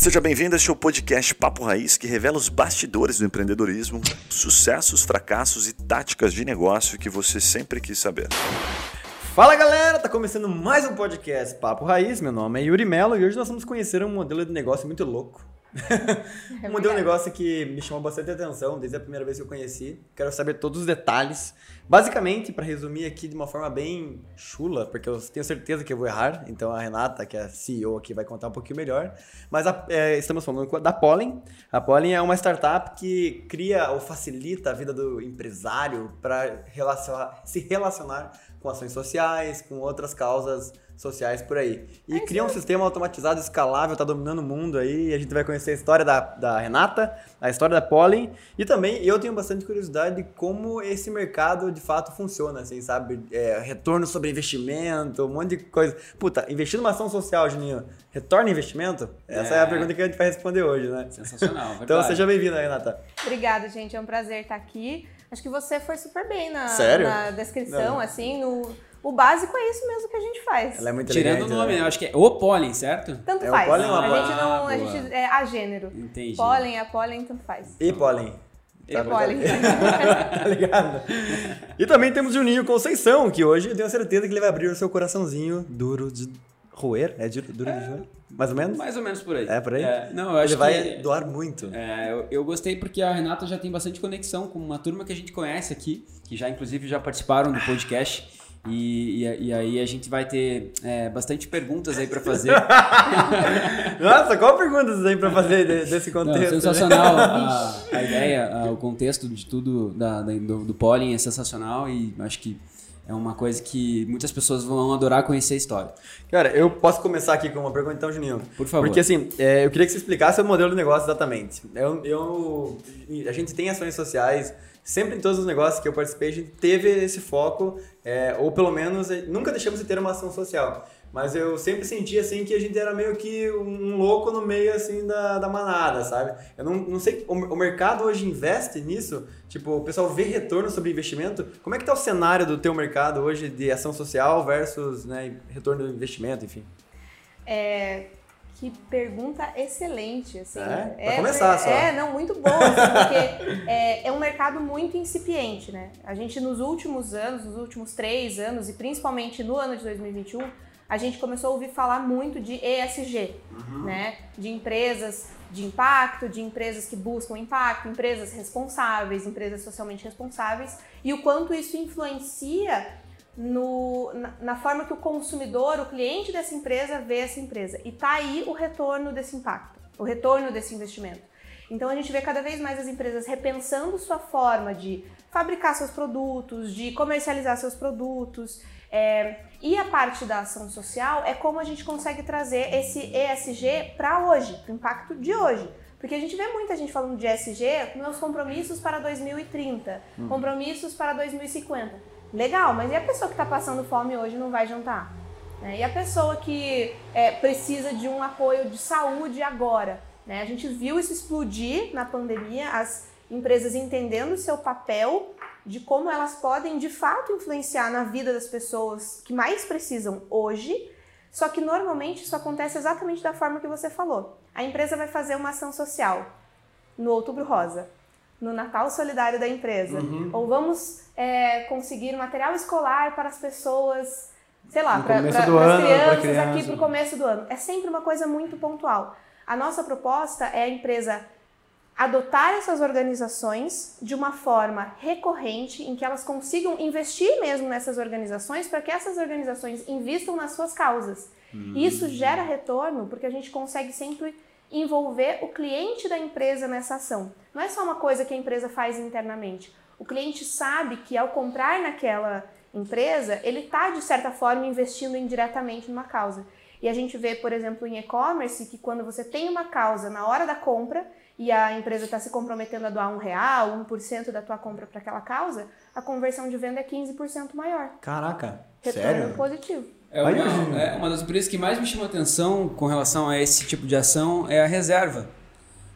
Seja bem-vindo a este podcast Papo Raiz, que revela os bastidores do empreendedorismo, sucessos, fracassos e táticas de negócio que você sempre quis saber. Fala galera, tá começando mais um podcast Papo Raiz. Meu nome é Yuri Mello e hoje nós vamos conhecer um modelo de negócio muito louco. É um modelo de negócio que me chamou bastante atenção desde a primeira vez que eu conheci. Quero saber todos os detalhes. Basicamente, para resumir aqui de uma forma bem chula, porque eu tenho certeza que eu vou errar, então a Renata, que é a CEO aqui, vai contar um pouquinho melhor. Mas a, é, estamos falando da Pollen. A Pollen é uma startup que cria ou facilita a vida do empresário para se relacionar com ações sociais, com outras causas sociais por aí. E É cria um sistema automatizado, escalável, tá dominando o mundo aí. E a gente vai conhecer a história da, da Renata, a história da Pollen. E também eu tenho bastante curiosidade de como esse mercado de fato funciona, assim, sabe? É, retorno sobre investimento, um monte de coisa. Puta, investir numa ação social, Juninho, retorna investimento? Essa é, É. a pergunta que a gente vai responder hoje, né? Sensacional, verdade. Então seja bem-vinda, Renata. Obrigada, gente. É um prazer estar aqui. Acho que você foi super bem na, Sério? na descrição, Não. assim, no. O básico é isso mesmo que a gente faz. Ela é muito Tirando o nome, né? né? Eu acho que é o pólen, certo? Tanto É o faz. pólen ou a a pólen? gente não. Ah, a boa. gente é a gênero. Entendi. Pólen, a pólen, tanto faz. E Pollen. E Tá- pólen. tá ligado? E também temos Juninho Conceição, que hoje eu tenho certeza que ele vai abrir o seu coraçãozinho duro de roer. É duro, duro de roer? Mais ou menos? Mais ou menos por aí. É, por aí? não, eu acho ele vai que... doar muito. É, eu, eu gostei porque a Renata já tem bastante conexão com uma turma que a gente conhece aqui, que já inclusive já participaram do podcast. E, e, e aí a gente vai ter é, bastante perguntas aí pra fazer. Nossa, qual pergunta você tem pra fazer de- desse Não, contexto? né? sensacional a, a ideia, a- o contexto de tudo da, da- do, do pólen é sensacional e acho que é uma coisa que muitas pessoas vão adorar conhecer a história. Cara, eu posso começar aqui com uma pergunta então, Juninho? Por favor. Porque assim, é, eu queria que você explicasse o modelo de negócio exatamente. Eu, eu- a gente tem ações sociais, sempre em todos os negócios que eu participei, a gente teve esse foco, é, ou pelo menos é, nunca deixamos de ter uma ação social. Mas eu sempre senti assim que a gente era meio que um louco no meio assim da, da manada, sabe? Eu não, não sei, o, o mercado hoje investe nisso? Tipo, o pessoal vê retorno sobre investimento? Como é que tá o cenário do teu mercado hoje de ação social versus né, retorno do investimento, enfim? É, que pergunta excelente, assim. É? Pra começar só. É, não, muito boa, assim, porque é, é um mercado muito incipiente, né? A gente, nos últimos anos, nos últimos três anos, e principalmente no ano de 2021, a gente começou a ouvir falar muito de ESG, né? De empresas de impacto, de empresas que buscam impacto, empresas responsáveis, empresas socialmente responsáveis, e o quanto isso influencia no, na, na forma que o consumidor, o cliente dessa empresa vê essa empresa. E tá aí o retorno desse impacto, o retorno desse investimento. Então a gente vê cada vez mais as empresas repensando sua forma de fabricar seus produtos, de comercializar seus produtos. é, e a parte da ação social é como a gente consegue trazer esse ESG para hoje, para o impacto de hoje. Porque a gente vê muita gente falando de ESG nos compromissos para 2030, compromissos para 2050. Legal, mas e a pessoa que está passando fome hoje não vai jantar? né? E a pessoa que é, precisa de um apoio de saúde agora? Né? A gente viu isso explodir na pandemia, as empresas entendendo o seu papel de como elas podem de fato influenciar na vida das pessoas que mais precisam hoje. Só que normalmente isso acontece exatamente da forma que você falou. A empresa vai fazer uma ação social no Outubro Rosa, no Natal Solidário da empresa, ou vamos é, conseguir material escolar para as pessoas, sei lá, para as crianças criança. aqui para o começo do ano. É sempre uma coisa muito pontual. A nossa proposta é a empresa adotar essas organizações de uma forma recorrente, em que elas consigam investir mesmo nessas organizações, para que essas organizações investam nas suas causas. E isso gera retorno porque a gente consegue sempre envolver o cliente da empresa nessa ação. Não é só uma coisa que a empresa faz internamente. O cliente sabe que ao comprar naquela empresa, ele está, de certa forma, investindo indiretamente numa causa. E a gente vê, por exemplo, em e-commerce, que quando você tem uma causa na hora da compra e a empresa está se comprometendo a doar um real, 1% da tua compra para aquela causa, a conversão de venda é 15% maior. Caraca, Retorno sério? positivo. É uma, é uma das empresas que mais me chamou atenção com relação a esse tipo de ação é a reserva.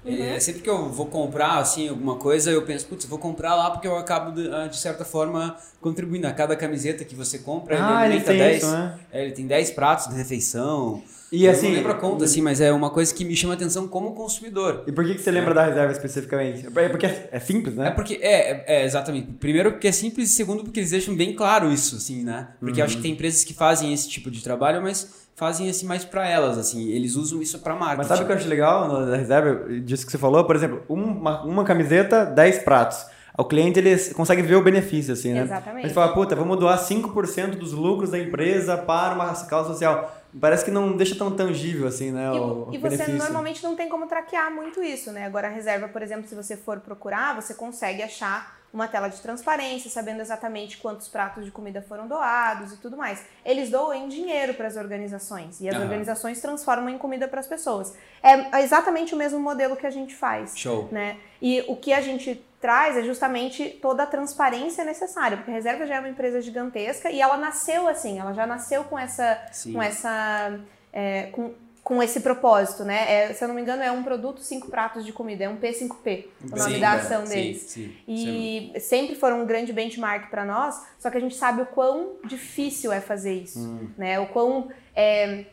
É, sempre que eu vou comprar assim alguma coisa, eu penso, putz, vou comprar lá porque eu acabo de, ah, de certa forma contribuindo. A cada camiseta que você compra, Ah, ele tem 10. isso, né? É, ele tem 10 pratos de refeição. E eu assim- não lembro a conta, assim, mas é uma coisa que me chama atenção como consumidor. E por que, que você lembra da reserva especificamente? É porque é é simples, né? É porque, é, é, é, exatamente. Primeiro porque é simples, e segundo porque eles deixam bem claro isso, assim, né? Porque eu acho que tem empresas que fazem esse tipo de trabalho, mas fazem esse mais pra elas, assim. Eles usam isso pra marketing. Mas sabe o que eu acho legal da reserva, disso que você falou? Por exemplo, uma, uma camiseta, 10 pratos. O cliente ele consegue ver o benefício, assim, né? Exatamente. Mas fala, puta, vamos doar 5% dos lucros da empresa para uma causa social. Parece que não deixa tão tangível, assim, né? E, o, e o você benefício. normalmente não tem como traquear muito isso, né? Agora a reserva, por exemplo, se você for procurar, você consegue achar uma tela de transparência, sabendo exatamente quantos pratos de comida foram doados e tudo mais. Eles doam em dinheiro para as organizações e as Aham. organizações transformam em comida para as pessoas. É exatamente o mesmo modelo que a gente faz Show. né? E o que a gente traz é justamente toda a transparência necessária, porque a Reserva já é uma empresa gigantesca e ela nasceu assim, ela já nasceu com essa, Sim. com essa, é, com, com esse propósito, né? É, se eu não me engano, é um produto cinco pratos de comida, é um P5P, o nome Sim, da é, ação sim, deles. sim. E sempre foram um grande benchmark para nós, só que a gente sabe o quão difícil é fazer isso, Hum. né? O quão é,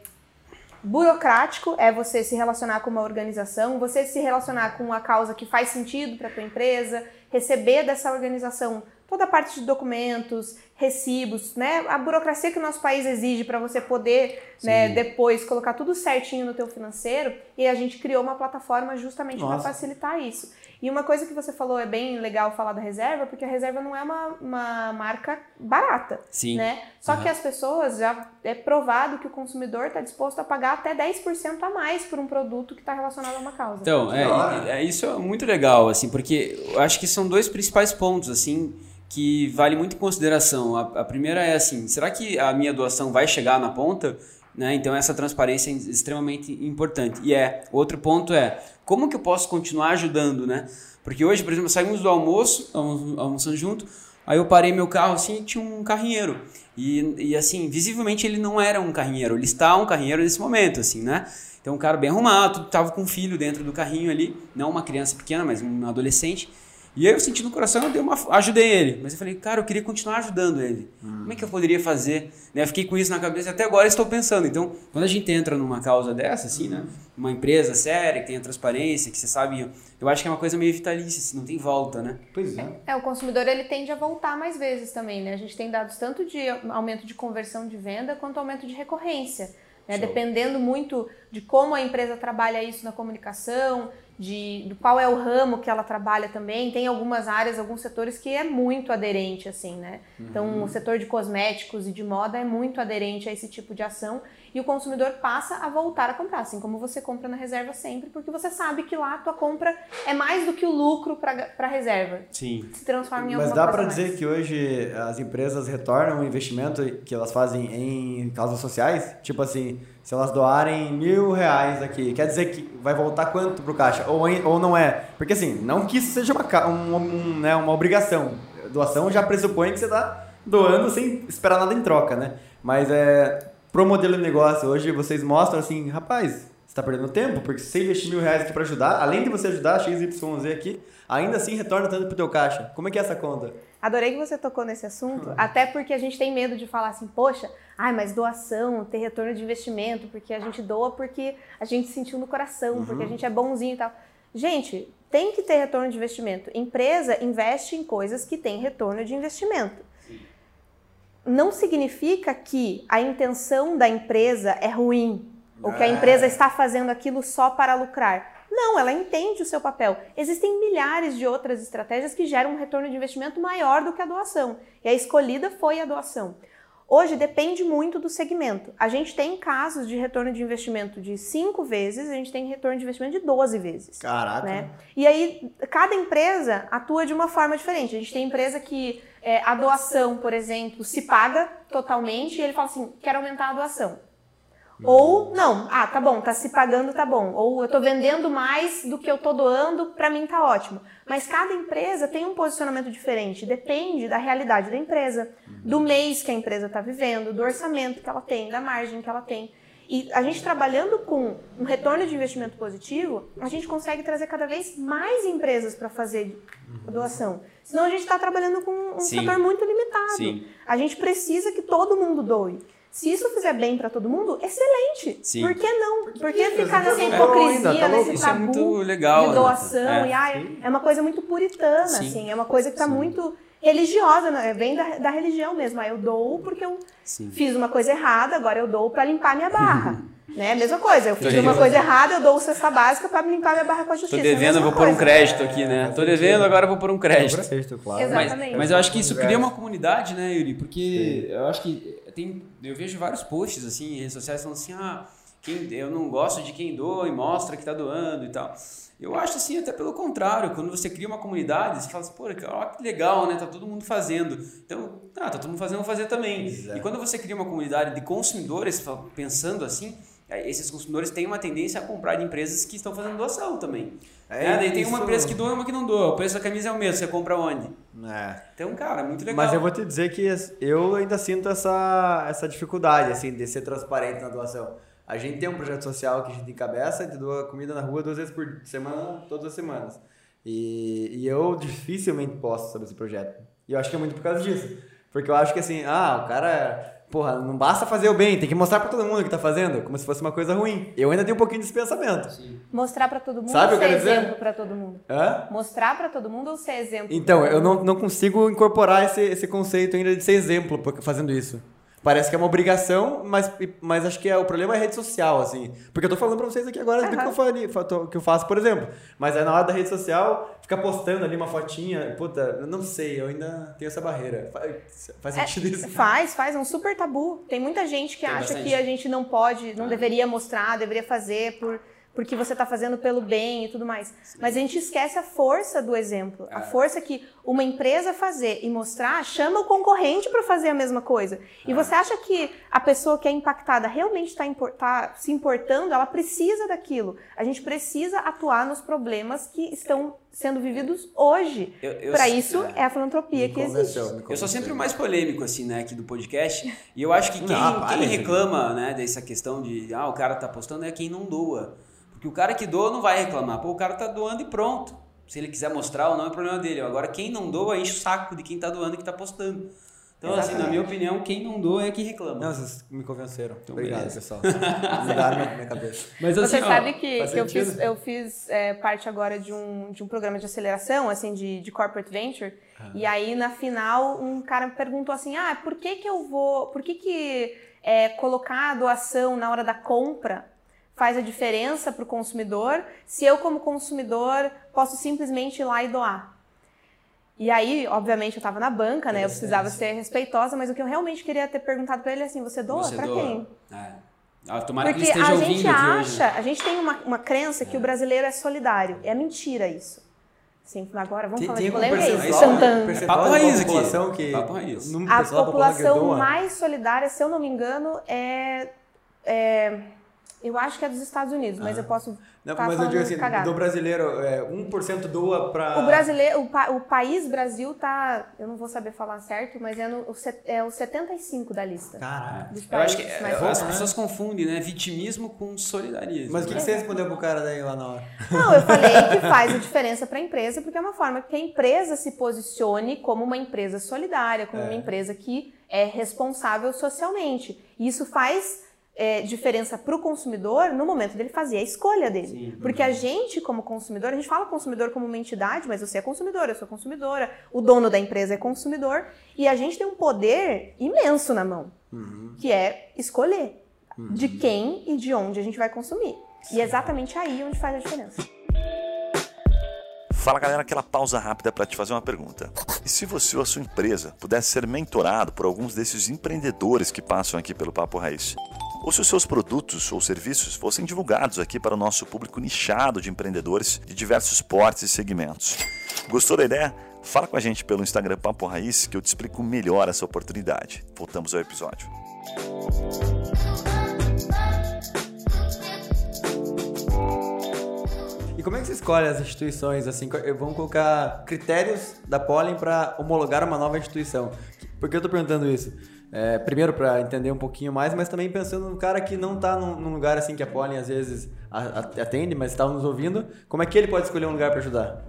burocrático é você se relacionar com uma organização, você se relacionar com uma causa que faz sentido para tua empresa, receber dessa organização toda a parte de documentos, recibos, né? A burocracia que o nosso país exige para você poder, né, depois colocar tudo certinho no teu financeiro, e a gente criou uma plataforma justamente para facilitar isso. E uma coisa que você falou é bem legal falar da reserva, porque a reserva não é uma, uma marca barata, Sim. né? Só Aham. que as pessoas já é provado que o consumidor está disposto a pagar até 10% a mais por um produto que está relacionado a uma causa. Então, é, é- isso é muito legal, assim, porque eu acho que são dois principais pontos, assim, que vale muito em consideração. A, a primeira é assim, será que a minha doação vai chegar na ponta? Né? Então essa transparência é extremamente importante. E é, outro ponto é, como que eu posso continuar ajudando, né? Porque hoje, por exemplo, saímos do almoço, almo- almoçando junto, aí eu parei meu carro assim e tinha um carrinheiro. E, e assim, visivelmente ele não era um carrinheiro, ele está um carrinheiro nesse momento, assim, né? Então um cara bem arrumado, tava com um filho dentro do carrinho ali, não uma criança pequena, mas um adolescente. E aí eu senti no coração, eu dei uma, ajudei ele. Mas eu falei, cara, eu queria continuar ajudando ele. Como é que eu poderia fazer? Né, Eu fiquei com isso na cabeça até agora estou pensando. Então, quando a gente entra numa causa dessa, assim, né? Uma empresa séria, que tem a transparência, que você sabe, eu acho que é uma coisa meio vitalícia, assim, não tem volta, né? Pois é. É, o consumidor ele tende a voltar mais vezes também, né? A gente tem dados tanto de aumento de conversão de venda quanto aumento de recorrência. Né? Dependendo muito de como a empresa trabalha isso na comunicação, de, do qual é o ramo que ela trabalha também. Tem algumas áreas, alguns setores que é muito aderente, assim, né? Então, o setor de cosméticos e de moda é muito aderente a esse tipo de ação e o consumidor passa a voltar a comprar, assim como você compra na reserva sempre, porque você sabe que lá a tua compra é mais do que o lucro para a reserva. Sim. Se transforma em Mas alguma dá coisa pra mais. dizer que hoje as empresas retornam o investimento que elas fazem em causas sociais? Tipo assim, se elas doarem mil reais aqui, quer dizer que vai voltar quanto pro caixa? Ou, ou não é? Porque assim, não que isso seja uma, um, um, né, uma obrigação. Doação já pressupõe que você tá doando sem esperar nada em troca, né? Mas é pro modelo de negócio, hoje vocês mostram assim, rapaz, você tá perdendo tempo, porque se você investir mil reais aqui pra ajudar, além de você ajudar XYZ aqui, ainda assim retorna tanto pro teu caixa. Como é que é essa conta? Adorei que você tocou nesse assunto, até porque a gente tem medo de falar assim, poxa, ai, mas doação, ter retorno de investimento, porque a gente doa porque a gente sentiu no coração, porque a gente é bonzinho e tal. Gente, tem que ter retorno de investimento. Empresa investe em coisas que têm retorno de investimento. Não significa que a intenção da empresa é ruim, ou que a empresa está fazendo aquilo só para lucrar. Não, ela entende o seu papel. Existem milhares de outras estratégias que geram um retorno de investimento maior do que a doação. E a escolhida foi a doação. Hoje depende muito do segmento. A gente tem casos de retorno de investimento de 5 vezes, a gente tem retorno de investimento de 12 vezes. Caraca. né? E aí, cada empresa atua de uma forma diferente. A gente tem empresa que é, a doação, por exemplo, se paga totalmente e ele fala assim: quero aumentar a doação. Ou, não, ah, tá bom, tá se pagando, tá bom. Ou eu tô vendendo mais do que eu tô doando, pra mim tá ótimo. Mas cada empresa tem um posicionamento diferente, depende da realidade da empresa, do mês que a empresa tá vivendo, do orçamento que ela tem, da margem que ela tem. E a gente trabalhando com um retorno de investimento positivo, a gente consegue trazer cada vez mais empresas para fazer doação. Senão a gente está trabalhando com um Sim. setor muito limitado. Sim. A gente precisa que todo mundo doe. Se isso fizer bem para todo mundo, excelente. Sim. Por que não? Por que ficar nessa É hipocrisia, ainda, tá nesse Isso é tabu muito legal, de doação? Renata. É. E, ai, é uma coisa muito puritana, Sim. assim. É uma coisa que está muito religiosa, né? vem da, da religião mesmo. Ah, eu dou porque eu Sim. fiz uma coisa errada, agora eu dou para limpar minha barra. né? Mesma coisa, eu fiz Tô uma coisa errada, eu dou cesta básica para limpar minha barra com a Tô justiça. devendo, é vou pôr um crédito aqui, né? Tô devendo, agora eu vou pôr um crédito. Crédito, claro. Exato. Mas, Exatamente. mas eu acho que isso cria uma comunidade, né, Yuri? Porque eu acho que tem, eu vejo vários posts assim em redes sociais falando assim, ah, quem, eu não gosto de quem doa e mostra que tá doando e tal. Eu acho assim, até pelo contrário, quando você cria uma comunidade, você fala assim, pô, olha que legal, né? Tá todo mundo fazendo. Então, ah, tá todo mundo fazendo, vou fazer também. Exato. E quando você cria uma comunidade de consumidores pensando assim, esses consumidores têm uma tendência a comprar de empresas que estão fazendo doação também. É, É, daí tem uma empresa que doa e uma que não doa. O preço da camisa é o mesmo, você compra onde? É. Então, cara, muito legal. Mas eu vou te dizer que eu ainda sinto essa, essa dificuldade, assim, de ser transparente na doação. A gente tem um projeto social que a gente encabeça, a gente doa comida na rua duas vezes por semana, todas as semanas. E, e eu dificilmente posto sobre esse projeto. E eu acho que é muito por causa disso. Porque eu acho que assim, ah, o cara... Porra, não basta fazer o bem, tem que mostrar pra todo mundo que tá fazendo, como se fosse uma coisa ruim. Eu ainda tenho um pouquinho desse pensamento. Mostrar para todo mundo Sabe o ou que eu ser quero dizer? exemplo para todo mundo? Hã? Mostrar para todo mundo ou ser exemplo? Então, eu não, não consigo incorporar esse, esse conceito ainda de ser exemplo fazendo isso. Parece que é uma obrigação, mas, mas acho que é, o problema é a rede social, assim. Porque eu tô falando pra vocês aqui agora do que eu, faria, que eu faço, por exemplo. Mas aí na hora da rede social, ficar postando ali uma fotinha, puta, eu não sei, eu ainda tenho essa barreira. Faz, faz É, sentido isso? faz, faz, é um super tabu. Tem muita gente que Tem acha bastante. que a gente não pode, não deveria mostrar, deveria fazer por porque você está fazendo pelo bem e tudo mais. Mas a gente esquece a força do exemplo, a É. força que uma empresa fazer e mostrar chama o concorrente para fazer a mesma coisa. É. E você acha que a pessoa que é impactada realmente está tá se importando? Ela precisa daquilo. A gente precisa atuar nos problemas que estão sendo vividos hoje. Para isso é. é a filantropia Me que existe. Eu sou sempre o mais polêmico, assim, né, aqui do podcast. E eu acho que quem, Não, quem reclama, né, dessa questão de, ah, o cara tá postando é quem não doa. Porque o cara que doa não vai reclamar. Pô, o cara tá doando e pronto. Se ele quiser mostrar ou não, é problema dele. Agora, quem não doa, enche o saco de quem tá doando e que tá postando. Então, assim, na minha opinião, quem não doa é quem reclama. Não, vocês me convenceram. Então, Obrigado, beleza. pessoal. Mudaram minha, minha cabeça. Mas Você assim, ó, sabe que, que eu fiz, eu fiz é, parte agora de um, de um programa de aceleração, assim, de, de corporate venture. E aí, na final, um cara me perguntou assim, ah, por que que eu vou... Por que que é, colocar a doação na hora da compra faz a diferença para o consumidor se eu, como consumidor, posso simplesmente ir lá e doar? E aí, obviamente, eu estava na banca, né? Eu precisava ser respeitosa, mas o que eu realmente queria ter perguntado para ele é assim, você doa para quem? É. Ah, tomara que ele Porque esteja a gente acha, hoje. né? a gente tem uma, uma crença que o brasileiro é solidário. É mentira isso. Sim, agora vamos Tem, falar tem de polêmica. é isso, Santana. percentual Papo raiz aqui. população que... Papo raiz. A população mais solidária, se eu não me engano, é. é- eu acho que é dos Estados Unidos, mas eu posso. Não, tá mas eu digo assim, cagada. do brasileiro, é, 1% doa pra... O brasileiro, o, pa- o país Brasil tá. Eu não vou saber falar certo, mas é, no, é o 75 da lista. Caralho. Dos Eu acho que é, mais as pessoas confundem, né? Vitimismo com solidariedade. Mas o que, que você respondeu pro cara daí lá na hora? Não, eu falei que faz a diferença para a empresa, porque é uma forma que a empresa se posicione como uma empresa solidária, como uma empresa que é responsável socialmente. E isso faz é, diferença para o consumidor no momento dele fazer a escolha dele. Porque a gente, como consumidor, a gente fala consumidor como uma entidade, mas você é consumidor, eu sou consumidora, o dono da empresa é consumidor, e a gente tem um poder imenso na mão, que é escolher de quem e de onde a gente vai consumir. E é exatamente aí onde faz a diferença. Fala galera, aquela pausa rápida para te fazer uma pergunta. E se você ou a sua empresa pudesse ser mentorado por alguns desses empreendedores que passam aqui pelo Papo Raiz? Ou se os seus produtos ou serviços fossem divulgados aqui para o nosso público nichado de empreendedores de diversos portes e segmentos? Gostou da ideia? Fala com a gente pelo Instagram Papo Raiz que eu te explico melhor essa oportunidade. Voltamos ao episódio. E como é que você escolhe as instituições, assim, co- vamos colocar critérios da Pollen para homologar uma nova instituição? Por que eu tô perguntando isso? É, primeiro para entender um pouquinho mais, mas também pensando no cara que não está num, num, lugar assim que a Pollen às vezes atende, mas está nos ouvindo, como é que ele pode escolher um lugar para ajudar?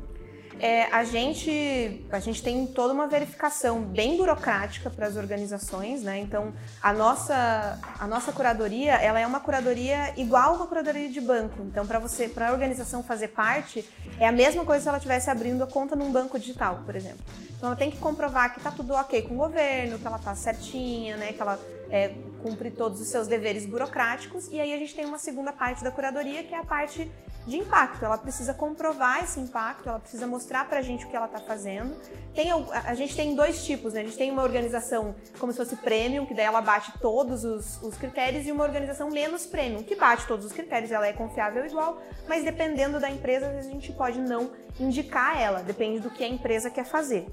É, a, gente, a gente tem toda uma verificação bem burocrática para as organizações, né? Então, a nossa, a nossa curadoria, ela é uma curadoria igual uma curadoria de banco. Então, para você, para a organização fazer parte, é a mesma coisa se ela estivesse abrindo a conta num banco digital, por exemplo. Então, ela tem que comprovar que está tudo ok com o governo, que ela está certinha, né? Que ela é, cumpre todos os seus deveres burocráticos. E aí a gente tem uma segunda parte da curadoria, que é a parte de impacto. Ela precisa comprovar esse impacto, ela precisa mostrar para a gente o que ela está fazendo. Tem, a gente tem dois tipos, né? A gente tem uma organização como se fosse premium, que daí ela bate todos os, os critérios, e uma organização menos premium, que bate todos os critérios, ela é confiável igual, mas dependendo da empresa, a gente pode não indicar ela, depende do que a empresa quer fazer.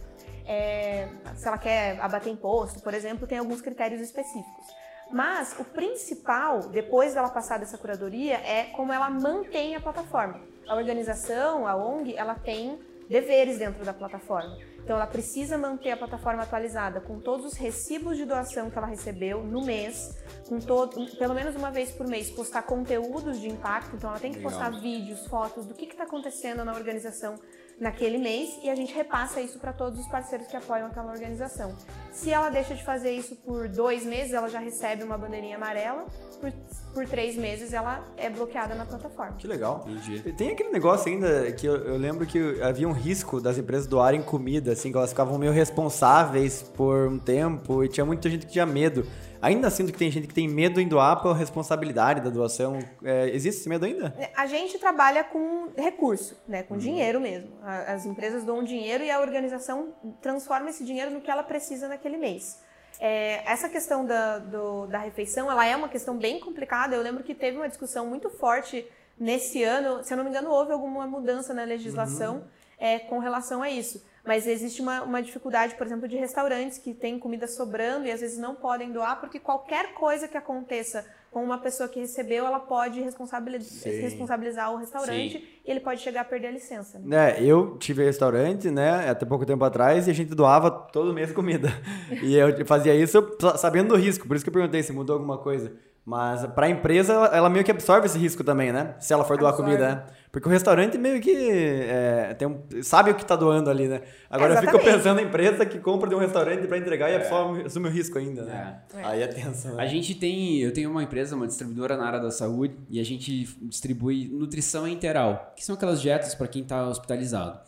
É, se ela quer abater imposto, por exemplo, tem alguns critérios específicos. Mas o principal, depois dela passar dessa curadoria, é como ela mantém a plataforma. A organização, a ONG, ela tem deveres dentro da plataforma. Então ela precisa manter a plataforma atualizada com todos os recibos de doação que ela recebeu no mês, com todo, pelo menos uma vez por mês, postar conteúdos de impacto. Então ela tem que postar vídeos, fotos do que está acontecendo na organização naquele mês e a gente repassa isso para todos os parceiros que apoiam aquela organização. Se ela deixa de fazer isso por dois meses, ela já recebe uma bandeirinha amarela. Por, por três meses, ela é bloqueada na plataforma. Que legal. Entendi. Tem aquele negócio ainda que eu, eu, lembro que havia um risco das empresas doarem comida, assim, que elas ficavam meio responsáveis por um tempo e tinha muita gente que tinha medo. Ainda sinto que tem gente que tem medo em doar pela responsabilidade da doação. É, existe esse medo ainda? A gente trabalha com recurso, né? com uhum. dinheiro mesmo. As empresas doam dinheiro e a organização transforma esse dinheiro no que ela precisa naquele mês. É, essa questão da, do, da refeição, ela é uma questão bem complicada. Eu lembro que teve uma discussão muito forte nesse ano. Se eu não me engano, houve alguma mudança na legislação uhum. é, com relação a isso. Mas existe uma, uma dificuldade, por exemplo, de restaurantes que têm comida sobrando e às vezes não podem doar, porque qualquer coisa que aconteça com uma pessoa que recebeu, ela pode responsabilizar, responsabilizar o restaurante Sim. e ele pode chegar a perder a licença. Né? É, eu tive restaurante, né, até pouco tempo atrás, e a gente doava todo mês comida. e eu fazia isso sabendo do risco, por isso que eu perguntei se mudou alguma coisa. Mas para a empresa, ela meio que absorve esse risco também, né? Se ela for doar absorve. comida, né? Porque o restaurante meio que é, tem um, sabe o que está doando ali, né? Agora eu fico pensando na empresa que compra de um restaurante para entregar e absorve, assume o risco ainda, né? É. Aí é tenso, né? A gente tem, eu tenho uma empresa, uma distribuidora na área da saúde e a gente distribui nutrição integral, que são aquelas dietas para quem está hospitalizado.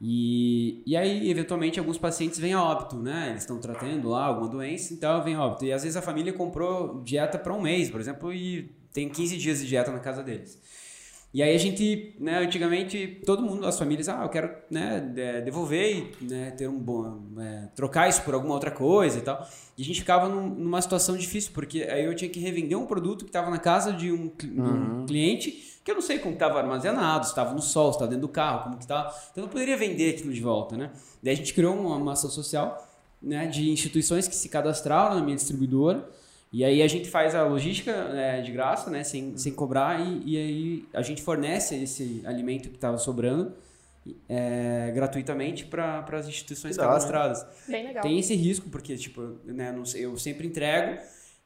E, e aí, eventualmente, alguns pacientes vêm a óbito, né? Eles estão tratando lá alguma doença, então vem a óbito. E às vezes a família comprou dieta para um mês, por exemplo, e tem 15 dias de dieta na casa deles. E aí a gente, né, antigamente, todo mundo, as famílias, ah, eu quero né, devolver e né, ter um bom. É, trocar isso por alguma outra coisa e tal. E a gente ficava num, numa situação difícil, porque aí eu tinha que revender um produto que estava na casa de um, uhum. um cliente que eu não sei como estava armazenado, se estava no sol, se estava dentro do carro, como que estava. Então eu não poderia vender aquilo de volta, né? Daí a gente criou uma, ação social né, de instituições que se cadastraram na minha distribuidora. E aí a gente faz a logística é, de graça, né, sem, sem cobrar, e, e aí a gente fornece esse alimento que estava sobrando é, gratuitamente para as instituições cadastradas. Bem legal. Tem esse risco, porque tipo, né, não sei, eu sempre entrego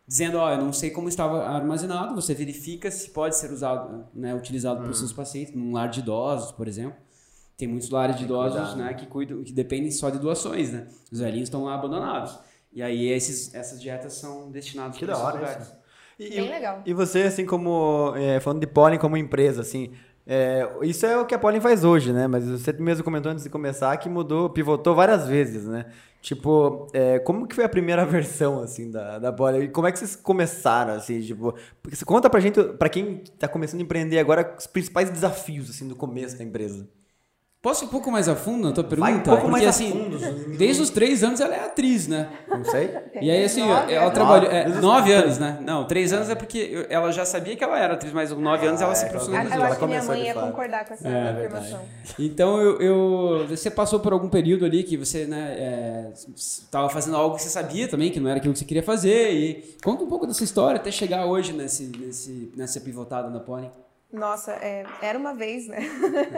dizendo, ó, eu não sei como estava armazenado, você verifica se pode ser usado, né, utilizado hum. por seus pacientes, num lar de idosos, por exemplo. Tem muitos lares de idosos, né, que cuidam, que dependem só de doações, né? Os velhinhos estão lá abandonados. E aí esses, essas dietas são destinadas para esses lugares. E, Bem legal. E você, assim, como é, falando de Pollen como empresa, assim, é, isso é o que a Pollen faz hoje, né? Mas você mesmo comentou antes de começar que mudou, pivotou várias vezes, né? Tipo, é, como que foi a primeira versão, assim, da, da Pollen? E como é que vocês começaram, assim, tipo... Porque você conta pra gente, pra quem tá começando a empreender agora, os principais desafios, assim, do começo da empresa. Posso ir um pouco mais a fundo na tua pergunta? Vai um pouco Porque, mais assim, a fundo. Desde os três anos ela é atriz, né? Não sei. E aí, assim, nove, ela trabalhou. É, nove anos, né? Não, três anos é porque ela já sabia que ela era atriz, mas com nove anos ela ah, se profissionalizou. Eu acho que minha mãe ia concordar com essa é, afirmação. Então, eu, eu, você passou por algum período ali que você, né, estava é, fazendo algo que você sabia também, que não era aquilo que você queria fazer. E conta um pouco dessa história até chegar hoje nesse, nesse, nessa pivotada na Pony. Nossa, é, era uma vez, né?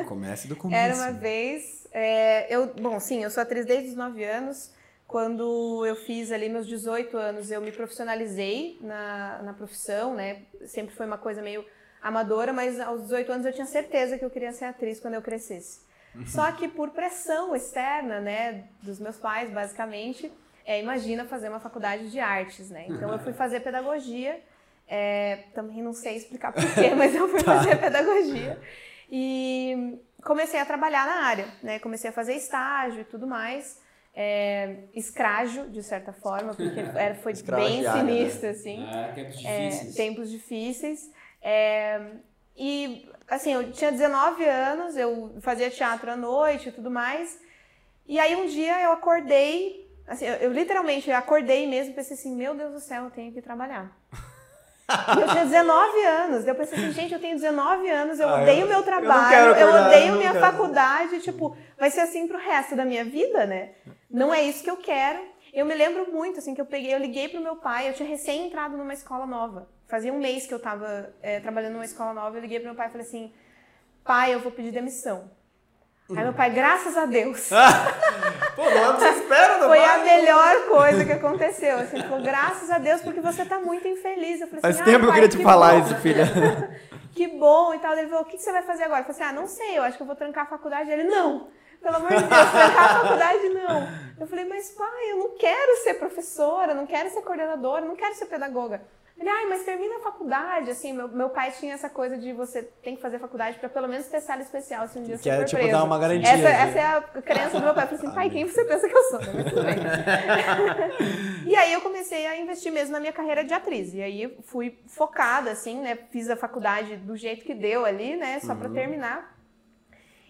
Comece do começo. Era uma vez. É, eu, bom, sim, eu sou atriz desde os 9 anos. quando eu fiz ali meus 18 anos, eu me profissionalizei na, na profissão, né? Sempre foi uma coisa meio amadora, mas aos 18 anos eu tinha certeza que eu queria ser atriz quando eu crescesse. Uhum. Só que por pressão externa, né, dos meus pais, basicamente, é, imagina fazer uma faculdade de artes, né? Então eu fui fazer pedagogia, é, também não sei explicar porquê, mas eu fui tá. fazer pedagogia. E comecei a trabalhar na área, né? Comecei a fazer estágio e tudo mais. É, escrágio, de certa forma, porque era, foi bem né? sinistro, assim. É, tempos difíceis. É, tempos difíceis. É, e, assim, eu tinha 19 anos, eu fazia teatro à noite e tudo mais. E aí um dia eu acordei, assim, eu, eu literalmente eu acordei mesmo e pensei assim, meu Deus do céu, eu tenho que trabalhar. Eu tinha 19 anos. Eu pensei assim, gente, eu tenho 19 anos, eu ah, odeio o meu trabalho, eu, eu odeio minha faculdade, tipo, vai ser assim pro resto da minha vida, né? Não é isso que eu quero. Eu me lembro muito, assim, que eu peguei, eu liguei pro meu pai, eu tinha recém entrado numa escola nova. Fazia um mês que eu estava é, trabalhando numa escola nova, eu liguei pro meu pai e falei assim, pai, eu vou pedir demissão. Aí meu pai, graças a Deus. Pô, não desespero do Foi pai. a melhor coisa que aconteceu. Assim, ele falou, graças a Deus, porque você tá muito infeliz. Eu falei Faz assim, tempo que eu queria te falar bom. isso, filha. que bom e tal. Ele falou, o que você vai fazer agora? Eu falei assim, ah, não sei, eu acho que eu vou trancar a faculdade. Ele, não, pelo amor de Deus, trancar a faculdade não. Eu falei, mas pai, eu não quero ser professora, não quero ser coordenadora, não quero ser pedagoga. Ele, ai, mas termina a faculdade, assim, meu, meu pai tinha essa coisa de você tem que fazer faculdade para pelo menos ter sala especial se um dia que você é, for tipo, preso. dar uma garantia. Essa, essa, é a crença do meu pai. Eu falei assim, pai, quem você pensa que eu sou? Mas tudo bem. e aí eu comecei a investir mesmo na minha carreira de atriz. E aí fui focada, assim, né, fiz a faculdade do jeito que deu ali, né, só uhum. para terminar.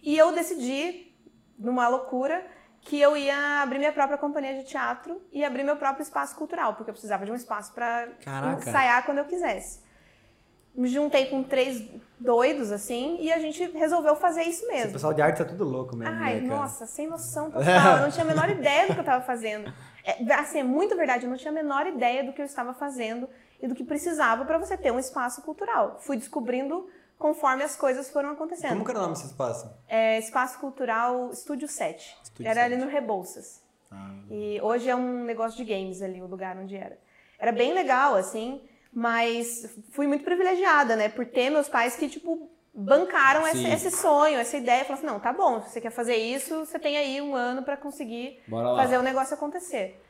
E eu decidi, numa loucura, que eu ia abrir minha própria companhia de teatro e abrir meu próprio espaço cultural, porque eu precisava de um espaço para ensaiar quando eu quisesse. Me juntei com três doidos, assim, e a gente resolveu fazer isso mesmo. O pessoal de arte tá tudo louco mesmo. Ai, né, nossa, sem noção total. Eu não tinha a menor ideia do que eu estava fazendo. É, assim, é muito verdade, eu não tinha a menor ideia do que eu estava fazendo e do que precisava para você ter um espaço cultural. Fui descobrindo conforme as coisas foram acontecendo. Como que era o nome desse espaço? É Espaço Cultural Estúdio 7. Estúdio era 7. ali no Rebouças. Ah. E hoje é um negócio de games ali, o lugar onde era. Era bem legal, assim, mas fui muito privilegiada, né? Por ter meus pais que, tipo, bancaram esse, esse, sonho, essa ideia. Falaram assim, não, tá bom, se você quer fazer isso, você tem aí um ano para conseguir fazer o negócio acontecer.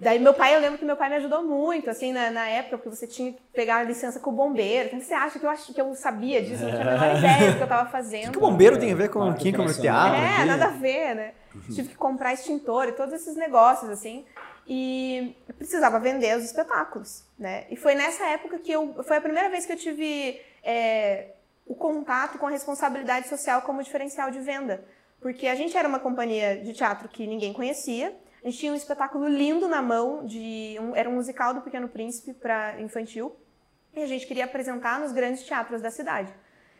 Daí meu pai, eu lembro que meu pai me ajudou muito, assim, na, na época, porque você tinha que pegar a licença com o bombeiro. Então, você acha que eu, acho, que eu sabia disso? Eu não tinha a menor ideia do que eu estava fazendo. O que o bombeiro tem a ver com quem como teatro? É, nada a ver, né? Tive que comprar extintor e todos esses negócios, assim. E eu precisava vender os espetáculos, né? E foi nessa época que eu... Foi a primeira vez que eu tive é, o contato com a responsabilidade social como diferencial de venda. Porque a gente era uma companhia de teatro que ninguém conhecia, a gente tinha um espetáculo lindo na mão, de um, era um musical do Pequeno Príncipe para infantil, e a gente queria apresentar nos grandes teatros da cidade.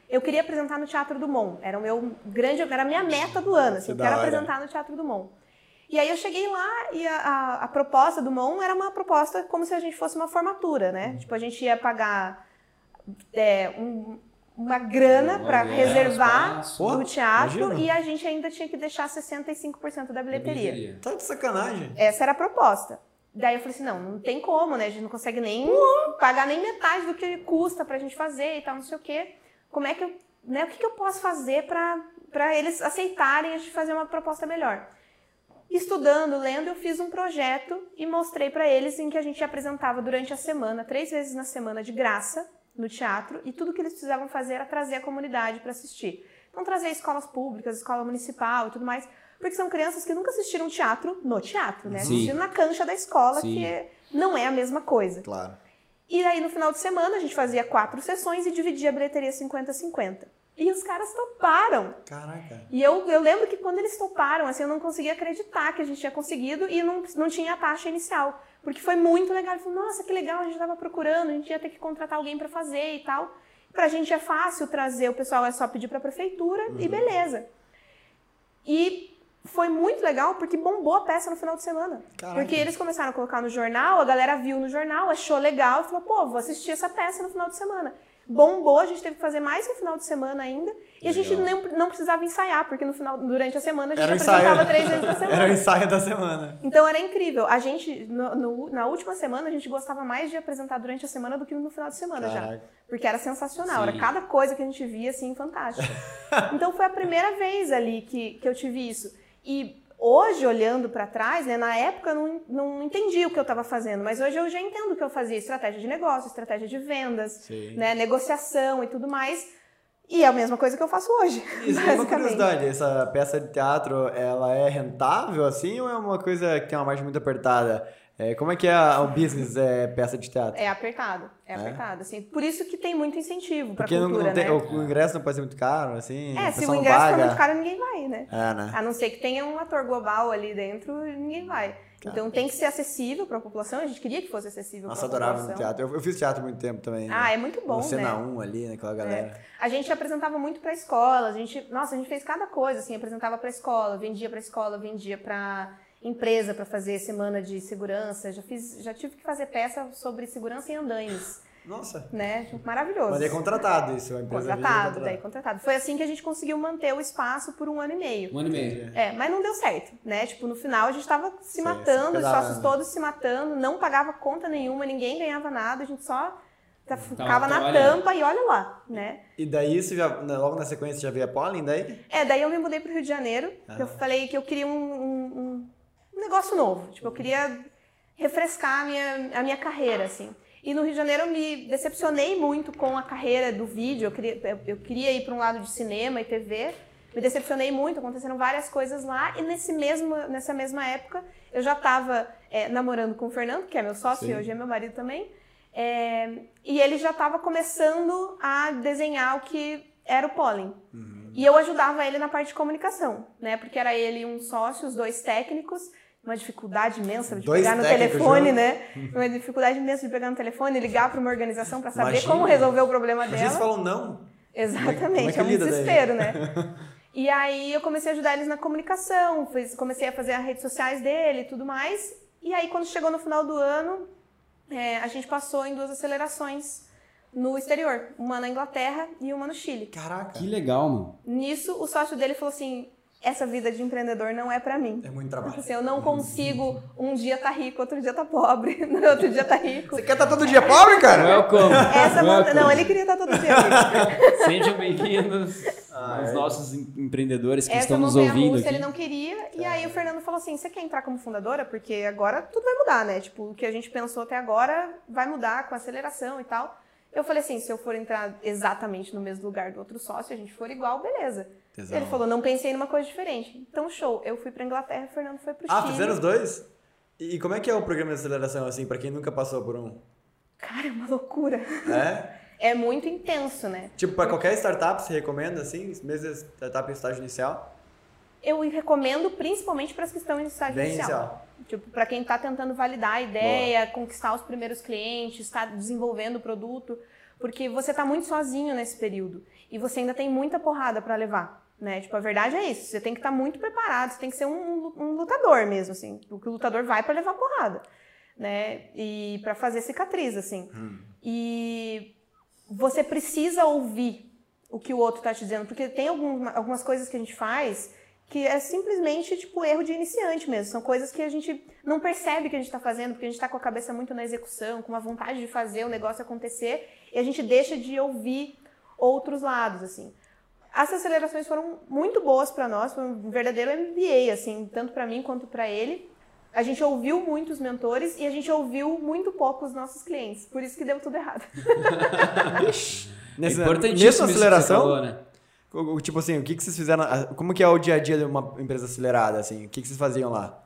Eu queria apresentar no Teatro do Mon, era o meu grande, era a minha meta do ano, assim, eu quero apresentar no Teatro do Mon. E aí eu cheguei lá e a, a, a, proposta do Mon era uma proposta como se a gente fosse uma formatura, né? Uhum. Tipo, a gente ia pagar é, um, uma grana para reservar o teatro imagina. e a gente ainda tinha que deixar 65% da bilheteria. bilheteria. Tá de sacanagem. Essa era a proposta. Daí eu falei assim, não, não tem como, né? A gente não consegue nem uhum. pagar nem metade do que custa pra gente fazer e tal, não sei o quê. Como é que eu, né, o que, que eu posso fazer para eles aceitarem a gente fazer uma proposta melhor? Estudando, lendo, eu fiz um projeto e mostrei para eles em que a gente apresentava durante a semana, três vezes na semana de graça, no teatro e tudo que eles precisavam fazer era trazer a comunidade para assistir. Então, trazer escolas públicas, escola municipal e tudo mais, porque são crianças que nunca assistiram teatro no teatro, né? Sim. Assistiram na cancha da escola, Sim. que não é a mesma coisa. Claro. E aí, no final de semana, a gente fazia quatro sessões e dividia a bilheteria 50-50. E os caras toparam. Caraca. E eu, eu lembro que quando eles toparam, assim, eu não conseguia acreditar que a gente tinha conseguido e não, não tinha a taxa inicial. Porque foi muito legal. Ele falou, nossa, que legal, a gente estava procurando, a gente ia ter que contratar alguém para fazer e tal. Para a gente é fácil trazer, o pessoal é só pedir para a prefeitura uhum. e beleza. E foi muito legal porque bombou a peça no final de semana. Porque eles começaram a colocar no jornal, a galera viu no jornal, achou legal e falou, pô, vou assistir essa peça no final de semana. Bombou, a gente teve que fazer mais no final de semana ainda. E a gente não, não precisava ensaiar, porque no final, durante a semana a gente Era apresentava ensaio. três vezes na semana. Era o ensaio da semana. Então era incrível. A gente, no- no- na última semana, a gente gostava mais de apresentar durante a semana do que no final de semana já. Caraca. Porque era sensacional, Sim. era cada coisa que a gente via, assim, fantástica. então foi a primeira vez ali que, que eu tive isso. E hoje, olhando pra trás, né, na época eu não, não entendi o que eu estava fazendo, mas hoje eu já entendo o que eu fazia: estratégia de negócio, estratégia de vendas, né, negociação e tudo mais. E é a mesma coisa que eu faço hoje. Isso, tem uma basicamente. curiosidade, essa peça de teatro, ela é rentável assim ou é uma coisa que tem uma margem muito apertada? É, como é que é a- o business é peça de teatro? É apertado, é, apertado, assim. Por isso que tem muito incentivo pra Porque não, cultura, não tem, né? o, o ingresso não pode ser muito caro, assim, É, se o ingresso for muito caro, ninguém vai, né? É, né? A não ser que tenha um ator global ali dentro, ninguém vai. Então tem que ser acessível para a população. A gente queria que fosse acessível Nossa, para a adorava população. no teatro. Eu, eu fiz teatro há muito tempo também. Ah, né? é muito bom, No Cena né? 1 ali, naquela galera. A gente apresentava muito para escola, a gente, nossa, a gente fez cada coisa, assim, apresentava para escola, vendia para escola, vendia para empresa para fazer semana de segurança. Já fiz, já tive que fazer peça sobre segurança em andaimes, Nossa. né? Maravilhoso. Mas é contratado isso, a empresa contratado, daí contratado. Foi assim que a gente conseguiu manter o espaço por um ano e meio. Um ano e meio. É, mas não deu certo, né? Tipo, no final a gente tava se Sim, matando, os sócios todos se matando, não pagava conta nenhuma, ninguém ganhava nada, a gente só tá- ficava na trabalhando. tampa e olha lá, né? E daí, você já, na- logo na sequência, já veio a Pollen daí? É, daí eu me mudei pro Rio de Janeiro, Ah. eu falei que eu queria um- um negócio novo, tipo, eu queria refrescar a minha, a minha carreira, assim. E no Rio de Janeiro eu me decepcionei muito com a carreira do vídeo, eu queria, eu- queria ir para um lado de cinema e TV, me decepcionei muito, aconteceram várias coisas lá, e nesse mesmo, nessa mesma época eu já estava namorando com o Fernando, que é meu sócio Sim. e hoje é meu marido também, é, e ele já estava começando a desenhar o que era o pólen. E eu ajudava ele na parte de comunicação, né? Porque era ele e um sócio, os dois técnicos, uma dificuldade imensa de Dois pegar no telefone, né? Uma dificuldade imensa de pegar no telefone, ligar para uma organização para saber Imagina. como resolver o problema dela. eles falam não. Como é Exatamente, que é um lida daí? desespero, né? E aí eu comecei a ajudar eles na comunicação, fiz- comecei a fazer as redes sociais dele e tudo mais. E aí quando chegou no final do ano, é, a gente passou em duas acelerações no exterior, uma na Inglaterra e uma no Chile. Caraca. Que legal, mano. Nisso, o sócio dele falou assim: essa vida de empreendedor não é pra mim. É muito trabalho. Assim, eu não consigo um dia tá rico, outro dia tá pobre, no outro dia tá rico. Você quer estar todo dia pobre, cara? Welcome. Essa monta... Welcome. Não, ele queria estar todo dia rico. Sejam bem-vindos Ah, aos é. nossos em- empreendedores que Essa estão nos ouvindo russa aqui. ele não queria. E aí o Fernando falou assim: você quer entrar como fundadora? Porque agora tudo vai mudar, né? Tipo, o que a gente pensou até agora vai mudar com aceleração e tal. Eu falei assim: se eu for entrar exatamente no mesmo lugar do outro sócio, a gente for igual, beleza. Tesão. Ele falou: não pensei numa coisa diferente. Então, show. Eu fui pra Inglaterra o Fernando foi pro Ah, Chile. fizeram os dois? E como é que é o programa de aceleração, assim, pra quem nunca passou por um? Cara, é uma loucura. É? É muito intenso, né? Tipo, pra qualquer startup, você recomenda, assim, mesmo startup em estágio inicial? Eu recomendo principalmente para as que estão em estágio Bem inicial. inicial. Tipo, para quem está tentando validar a ideia, conquistar os primeiros clientes, está desenvolvendo o produto, porque você está muito sozinho nesse período e você ainda tem muita porrada para levar, né? Tipo, a verdade é isso. Você tem que estar muito preparado, você tem que ser um, um lutador mesmo, assim. Porque o lutador vai para levar porrada, né? E para fazer cicatriz, assim. E você precisa ouvir o que o outro está te dizendo, porque tem algum, algumas coisas que a gente faz que é simplesmente tipo erro de iniciante mesmo. São coisas que a gente não percebe que a gente está fazendo, porque a gente está com a cabeça muito na execução, com uma vontade de fazer o negócio acontecer, e a gente deixa de ouvir outros lados, assim. As acelerações foram muito boas para nós, foi um verdadeiro MBA, assim, tanto para mim quanto para ele. A gente ouviu muitos mentores e a gente ouviu muito pouco os nossos clientes, por isso que deu tudo errado. Nessa, Importantíssimo nessa isso que você aceleração, falou, né? Tipo assim, o que, que vocês fizeram, como que é o dia a dia de uma empresa acelerada, assim? O que, que vocês faziam lá?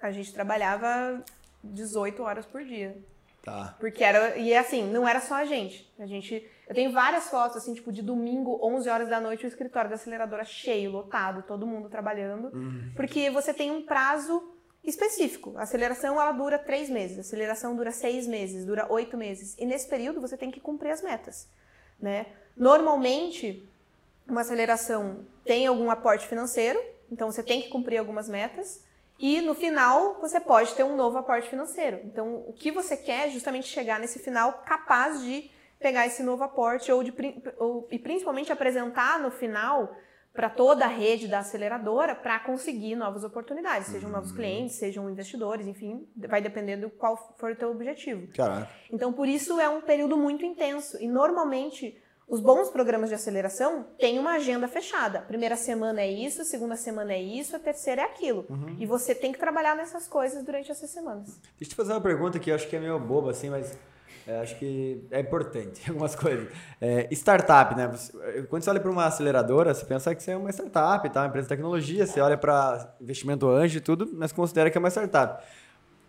A gente trabalhava 18 horas por dia. Tá. Porque era. E assim, não era só a gente. A gente. Eu tenho várias fotos, assim, tipo, de domingo, 11 horas da noite, o escritório da aceleradora cheio, lotado, todo mundo trabalhando. Porque você tem um prazo específico. A aceleração, ela dura três meses. A aceleração dura seis meses, dura oito meses. E nesse período, você tem que cumprir as metas. Né? Normalmente, uma aceleração tem algum aporte financeiro, então você tem que cumprir algumas metas. E no final você pode ter um novo aporte financeiro. Então o que você quer é justamente chegar nesse final capaz de pegar esse novo aporte ou, de, ou e principalmente apresentar no final para toda a rede da aceleradora para conseguir novas oportunidades, sejam novos uhum. clientes, sejam investidores, enfim, vai dependendo qual for o teu objetivo. Caraca. Então, por isso é um período muito intenso e normalmente os bons programas de aceleração têm uma agenda fechada. Primeira semana é isso, segunda semana é isso, a terceira é aquilo. Uhum. E você tem que trabalhar nessas coisas durante essas semanas. Deixa eu te fazer uma pergunta que eu acho que é meio boba, assim, mas é, acho que é importante algumas coisas. É, startup, né? Quando você olha para uma aceleradora, você pensa que você é uma startup, tá? Uma empresa de tecnologia, você olha para investimento anjo e tudo, mas considera que é uma startup.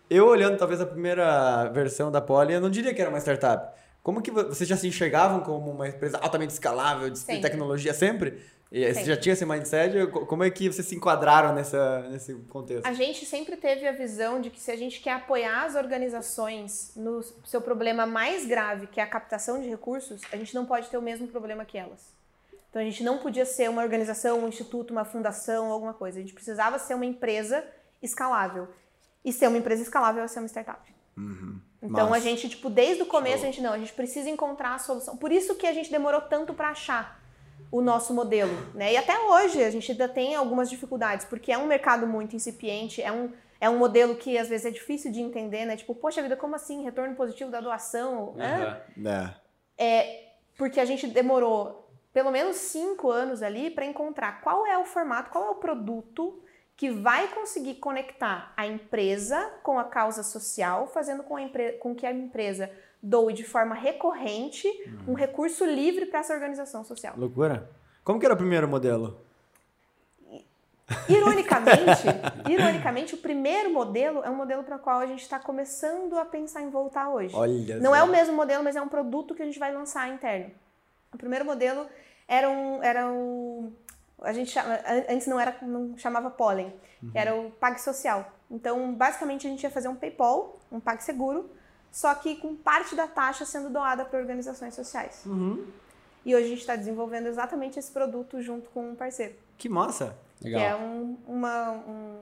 Eu olhando talvez a primeira versão da Poly, eu não diria que era uma startup. Como que vocês já se enxergavam como uma empresa altamente escalável de sempre. tecnologia sempre? E você já tinha esse mindset? Como é que vocês se enquadraram nessa, nesse contexto? A gente sempre teve a visão de que se a gente quer apoiar as organizações no seu problema mais grave, que é a captação de recursos, a gente não pode ter o mesmo problema que elas. Então a gente não podia ser uma organização, um instituto, uma fundação, alguma coisa. A gente precisava ser uma empresa escalável. E ser uma empresa escalável é ser uma startup. Uhum. Então Nossa. a gente, tipo, desde o começo Show. a gente não, a gente precisa encontrar a solução. Por isso que a gente demorou tanto para achar o nosso modelo, né? E até hoje a gente ainda tem algumas dificuldades, porque é um mercado muito incipiente, é um, é um modelo que às vezes é difícil de entender, né? Tipo, poxa vida, como assim? Retorno positivo da doação? Uhum. É. é porque a gente demorou pelo menos cinco anos ali para encontrar qual é o formato, qual é o produto que vai conseguir conectar a empresa com a causa social, fazendo com, com que a empresa doe de forma recorrente uhum. um recurso livre para essa organização social. Loucura. Como que era o primeiro modelo? Ironicamente, ironicamente, o primeiro modelo é um modelo para o qual a gente está começando a pensar em voltar hoje. Olha Não é o mesmo modelo, mas é um produto que a gente vai lançar interno. O primeiro modelo era um, era um a gente chama, antes não era não chamava pólen, uhum. era o Pag Social. Então, basicamente a gente ia fazer um PayPal, um PagSeguro, só que com parte da taxa sendo doada para organizações sociais. Uhum. E hoje a gente está desenvolvendo exatamente esse produto junto com um parceiro. Que massa! Legal. Que é um, uma, um, um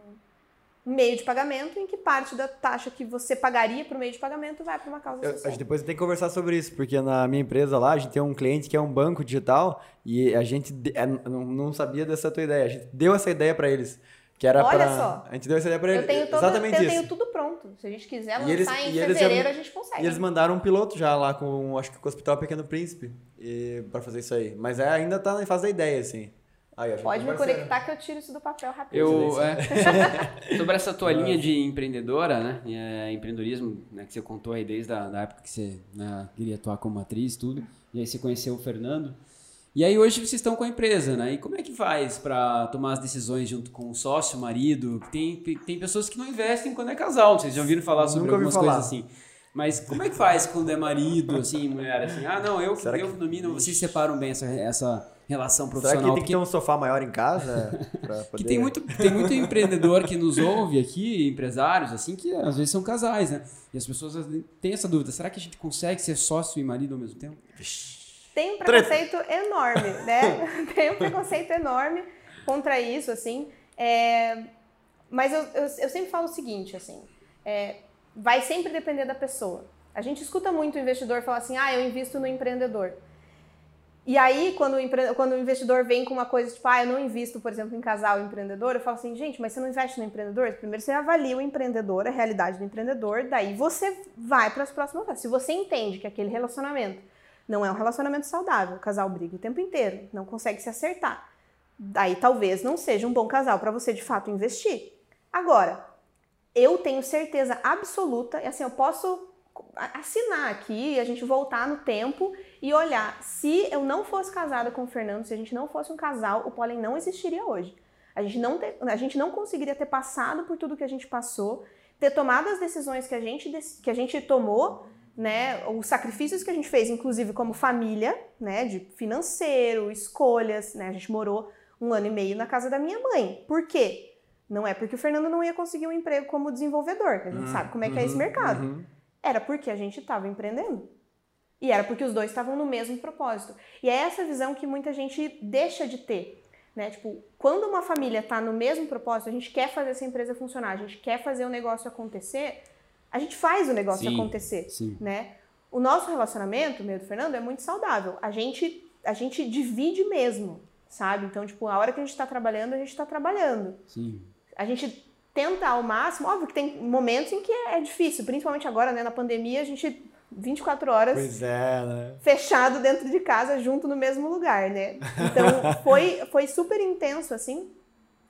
meio de pagamento em que parte da taxa que você pagaria para o meio de pagamento vai para uma causa social. a gente depois tem que conversar sobre isso, porque na minha empresa lá, a gente tem um cliente que é um banco digital e a gente é, não sabia dessa tua ideia. A gente deu essa ideia para eles. Que era Olha pra... só. A gente deu essa ideia para eles. Eu tenho, toda, Exatamente eu isso. tenho tudo pronto. Se a gente quiser lançar eles, em fevereiro, já, a gente consegue. E eles mandaram um piloto já lá com, acho que com o Hospital Pequeno Príncipe para fazer isso aí. Mas é, ainda tá na fase da ideia, assim. Aí, Pode me conectar que eu tiro isso do papel rapidinho. Eu, é, sobre essa tua linha de empreendedora, né? É, empreendedorismo, né, que você contou aí desde a da época que você né, queria atuar como atriz tudo. E aí você conheceu o Fernando. E aí hoje vocês estão com a empresa, né? E como é que faz para tomar as decisões junto com o sócio, o marido? Tem, tem pessoas que não investem quando é casal. Vocês já ouviram falar sobre Nunca algumas coisas assim. Mas como é que faz quando é marido, assim, mulher, assim? Ah, não, eu, Será eu que... domino. Vocês separam bem essa, essa relação profissional. Será que tem que ter um sofá maior em casa? Poder... que tem muito, tem muito empreendedor que nos ouve aqui, empresários, assim, que às vezes são casais, né? E as pessoas têm essa dúvida: será que a gente consegue ser sócio e marido ao mesmo tempo? Tem um preconceito enorme, né? tem um preconceito enorme contra isso, assim. É... Mas eu, eu, eu, sempre falo o seguinte, assim. É... Vai sempre depender da pessoa. A gente escuta muito o investidor falar assim: ah, eu invisto no empreendedor. E aí, quando o, empre... quando o investidor vem com uma coisa tipo, ah, eu não invisto, por exemplo, em casal empreendedor, eu falo assim, gente, mas você não investe no empreendedor? Primeiro você avalia o empreendedor, a realidade do empreendedor, daí você vai para as próximas fases. Se você entende que aquele relacionamento não é um relacionamento saudável, o casal briga o tempo inteiro, não consegue se acertar, daí talvez não seja um bom casal para você de fato investir. Agora, eu tenho certeza absoluta, e assim, eu posso assinar aqui, a gente voltar no tempo e olhar. Se eu não fosse casada com o Fernando, se a gente não fosse um casal, o pólen não existiria hoje. A gente não, ter, a gente não conseguiria ter passado por tudo que a gente passou, ter tomado as decisões que a gente, que a gente tomou, né, os sacrifícios que a gente fez, inclusive como família, né, de financeiro, escolhas, né, a gente morou um ano e meio na casa da minha mãe. Por quê? Não é porque o Fernando não ia conseguir um emprego como desenvolvedor, a gente uhum, sabe como é que é esse uhum, mercado. Uhum. Era porque a gente estava empreendendo. E era porque os dois estavam no mesmo propósito. E é essa visão que muita gente deixa de ter. Né? Tipo, quando uma família está no mesmo propósito, a gente quer fazer essa empresa funcionar, a gente quer fazer o negócio acontecer, a gente faz o negócio sim, acontecer. Sim. Né? o nosso relacionamento, meu e do Fernando, é muito saudável. A gente, a gente divide mesmo, sabe? Então, tipo, a hora que a gente tá trabalhando, a gente tá trabalhando. Sim. A gente tenta ao máximo, óbvio que tem momentos em que é difícil, principalmente agora, né, na pandemia, a gente 24 horas Pois é, né? fechado dentro de casa, junto no mesmo lugar, né? Então foi, foi super intenso, assim.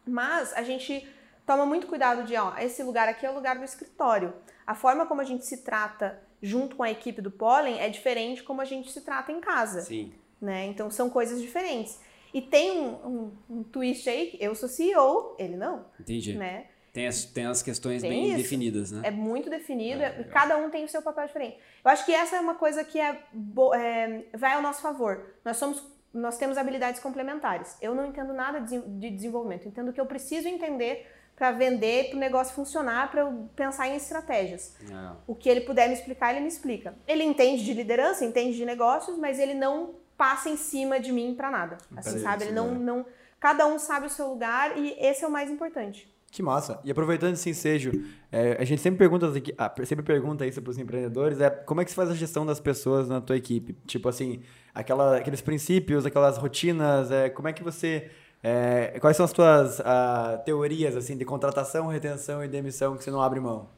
Mas a gente toma muito cuidado de, ó, esse lugar aqui é o lugar do escritório. A forma como a gente se trata junto com a equipe do Pollen é diferente como a gente se trata em casa, Sim. né? Então são coisas diferentes. E tem um, um, um twist aí, eu sou CEO, ele não, Entendi. né? Tem, as, tem as questões Tem bem isso. definidas, né? É muito definido, É, é- cada um tem o seu papel diferente. Eu acho que essa é uma coisa que é, é, vai ao nosso favor. Nós somos, nós temos habilidades complementares. Eu não entendo nada de de desenvolvimento, entendo o que eu preciso entender para vender, para o negócio funcionar, para eu pensar em estratégias. Legal. O que ele puder me explicar, ele me explica. Ele entende de liderança, entende de negócios, mas ele não passa em cima de mim para nada. Assim, Peraí, sabe? Ele não, não, cada um sabe o seu lugar e esse é o mais importante. Que massa. E aproveitando esse ensejo, é, a gente sempre pergunta, ah, sempre pergunta isso para os empreendedores, é como é que você faz a gestão das pessoas na tua equipe? Tipo assim, aquela, aqueles princípios, aquelas rotinas, é, como é que você... é, quais são as tuas ah, teorias assim de contratação, retenção e demissão que você não abre mão?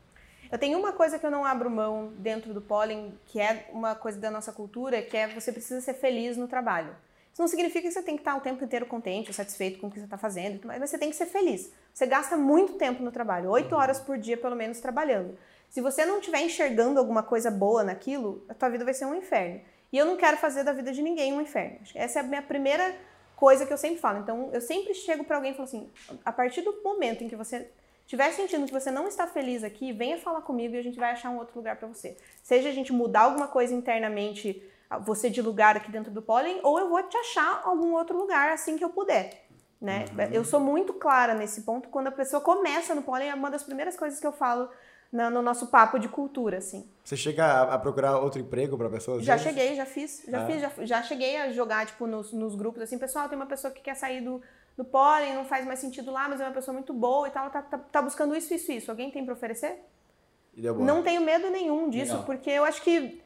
Eu tenho uma coisa que eu não abro mão dentro do Pollen, que é uma coisa da nossa cultura, que é você precisa ser feliz no trabalho. Isso não significa que você tem que estar o tempo inteiro contente, satisfeito com o que você está fazendo, mas você tem que ser feliz. Você gasta muito tempo no trabalho, oito horas por dia pelo menos trabalhando. Se você não estiver enxergando alguma coisa boa naquilo, a tua vida vai ser um inferno. E eu não quero fazer da vida de ninguém um inferno. Essa é a minha primeira coisa que eu sempre falo. Então, eu sempre chego para alguém e falo assim: a partir do momento em que você estiver sentindo que você não está feliz aqui, venha falar comigo e a gente vai achar um outro lugar para você. Seja a gente mudar alguma coisa internamente, você de lugar aqui dentro do Pollen, ou eu vou te achar algum outro lugar assim que eu puder. Né? Eu sou muito clara nesse ponto. Quando a pessoa começa no Pollen, é uma das primeiras coisas que eu falo na- no nosso papo de cultura, assim. Você chega a, a procurar outro emprego para pessoas? Já cheguei, já fiz, já É. fiz, já, já cheguei a jogar, tipo, nos, nos grupos, assim, pessoal, tem uma pessoa que quer sair do, do pólen, não faz mais sentido lá, mas é uma pessoa muito boa e tal, tá, tá, tá buscando isso, isso, isso. Alguém tem pra oferecer? Não tenho medo nenhum disso, Legal. porque eu acho que,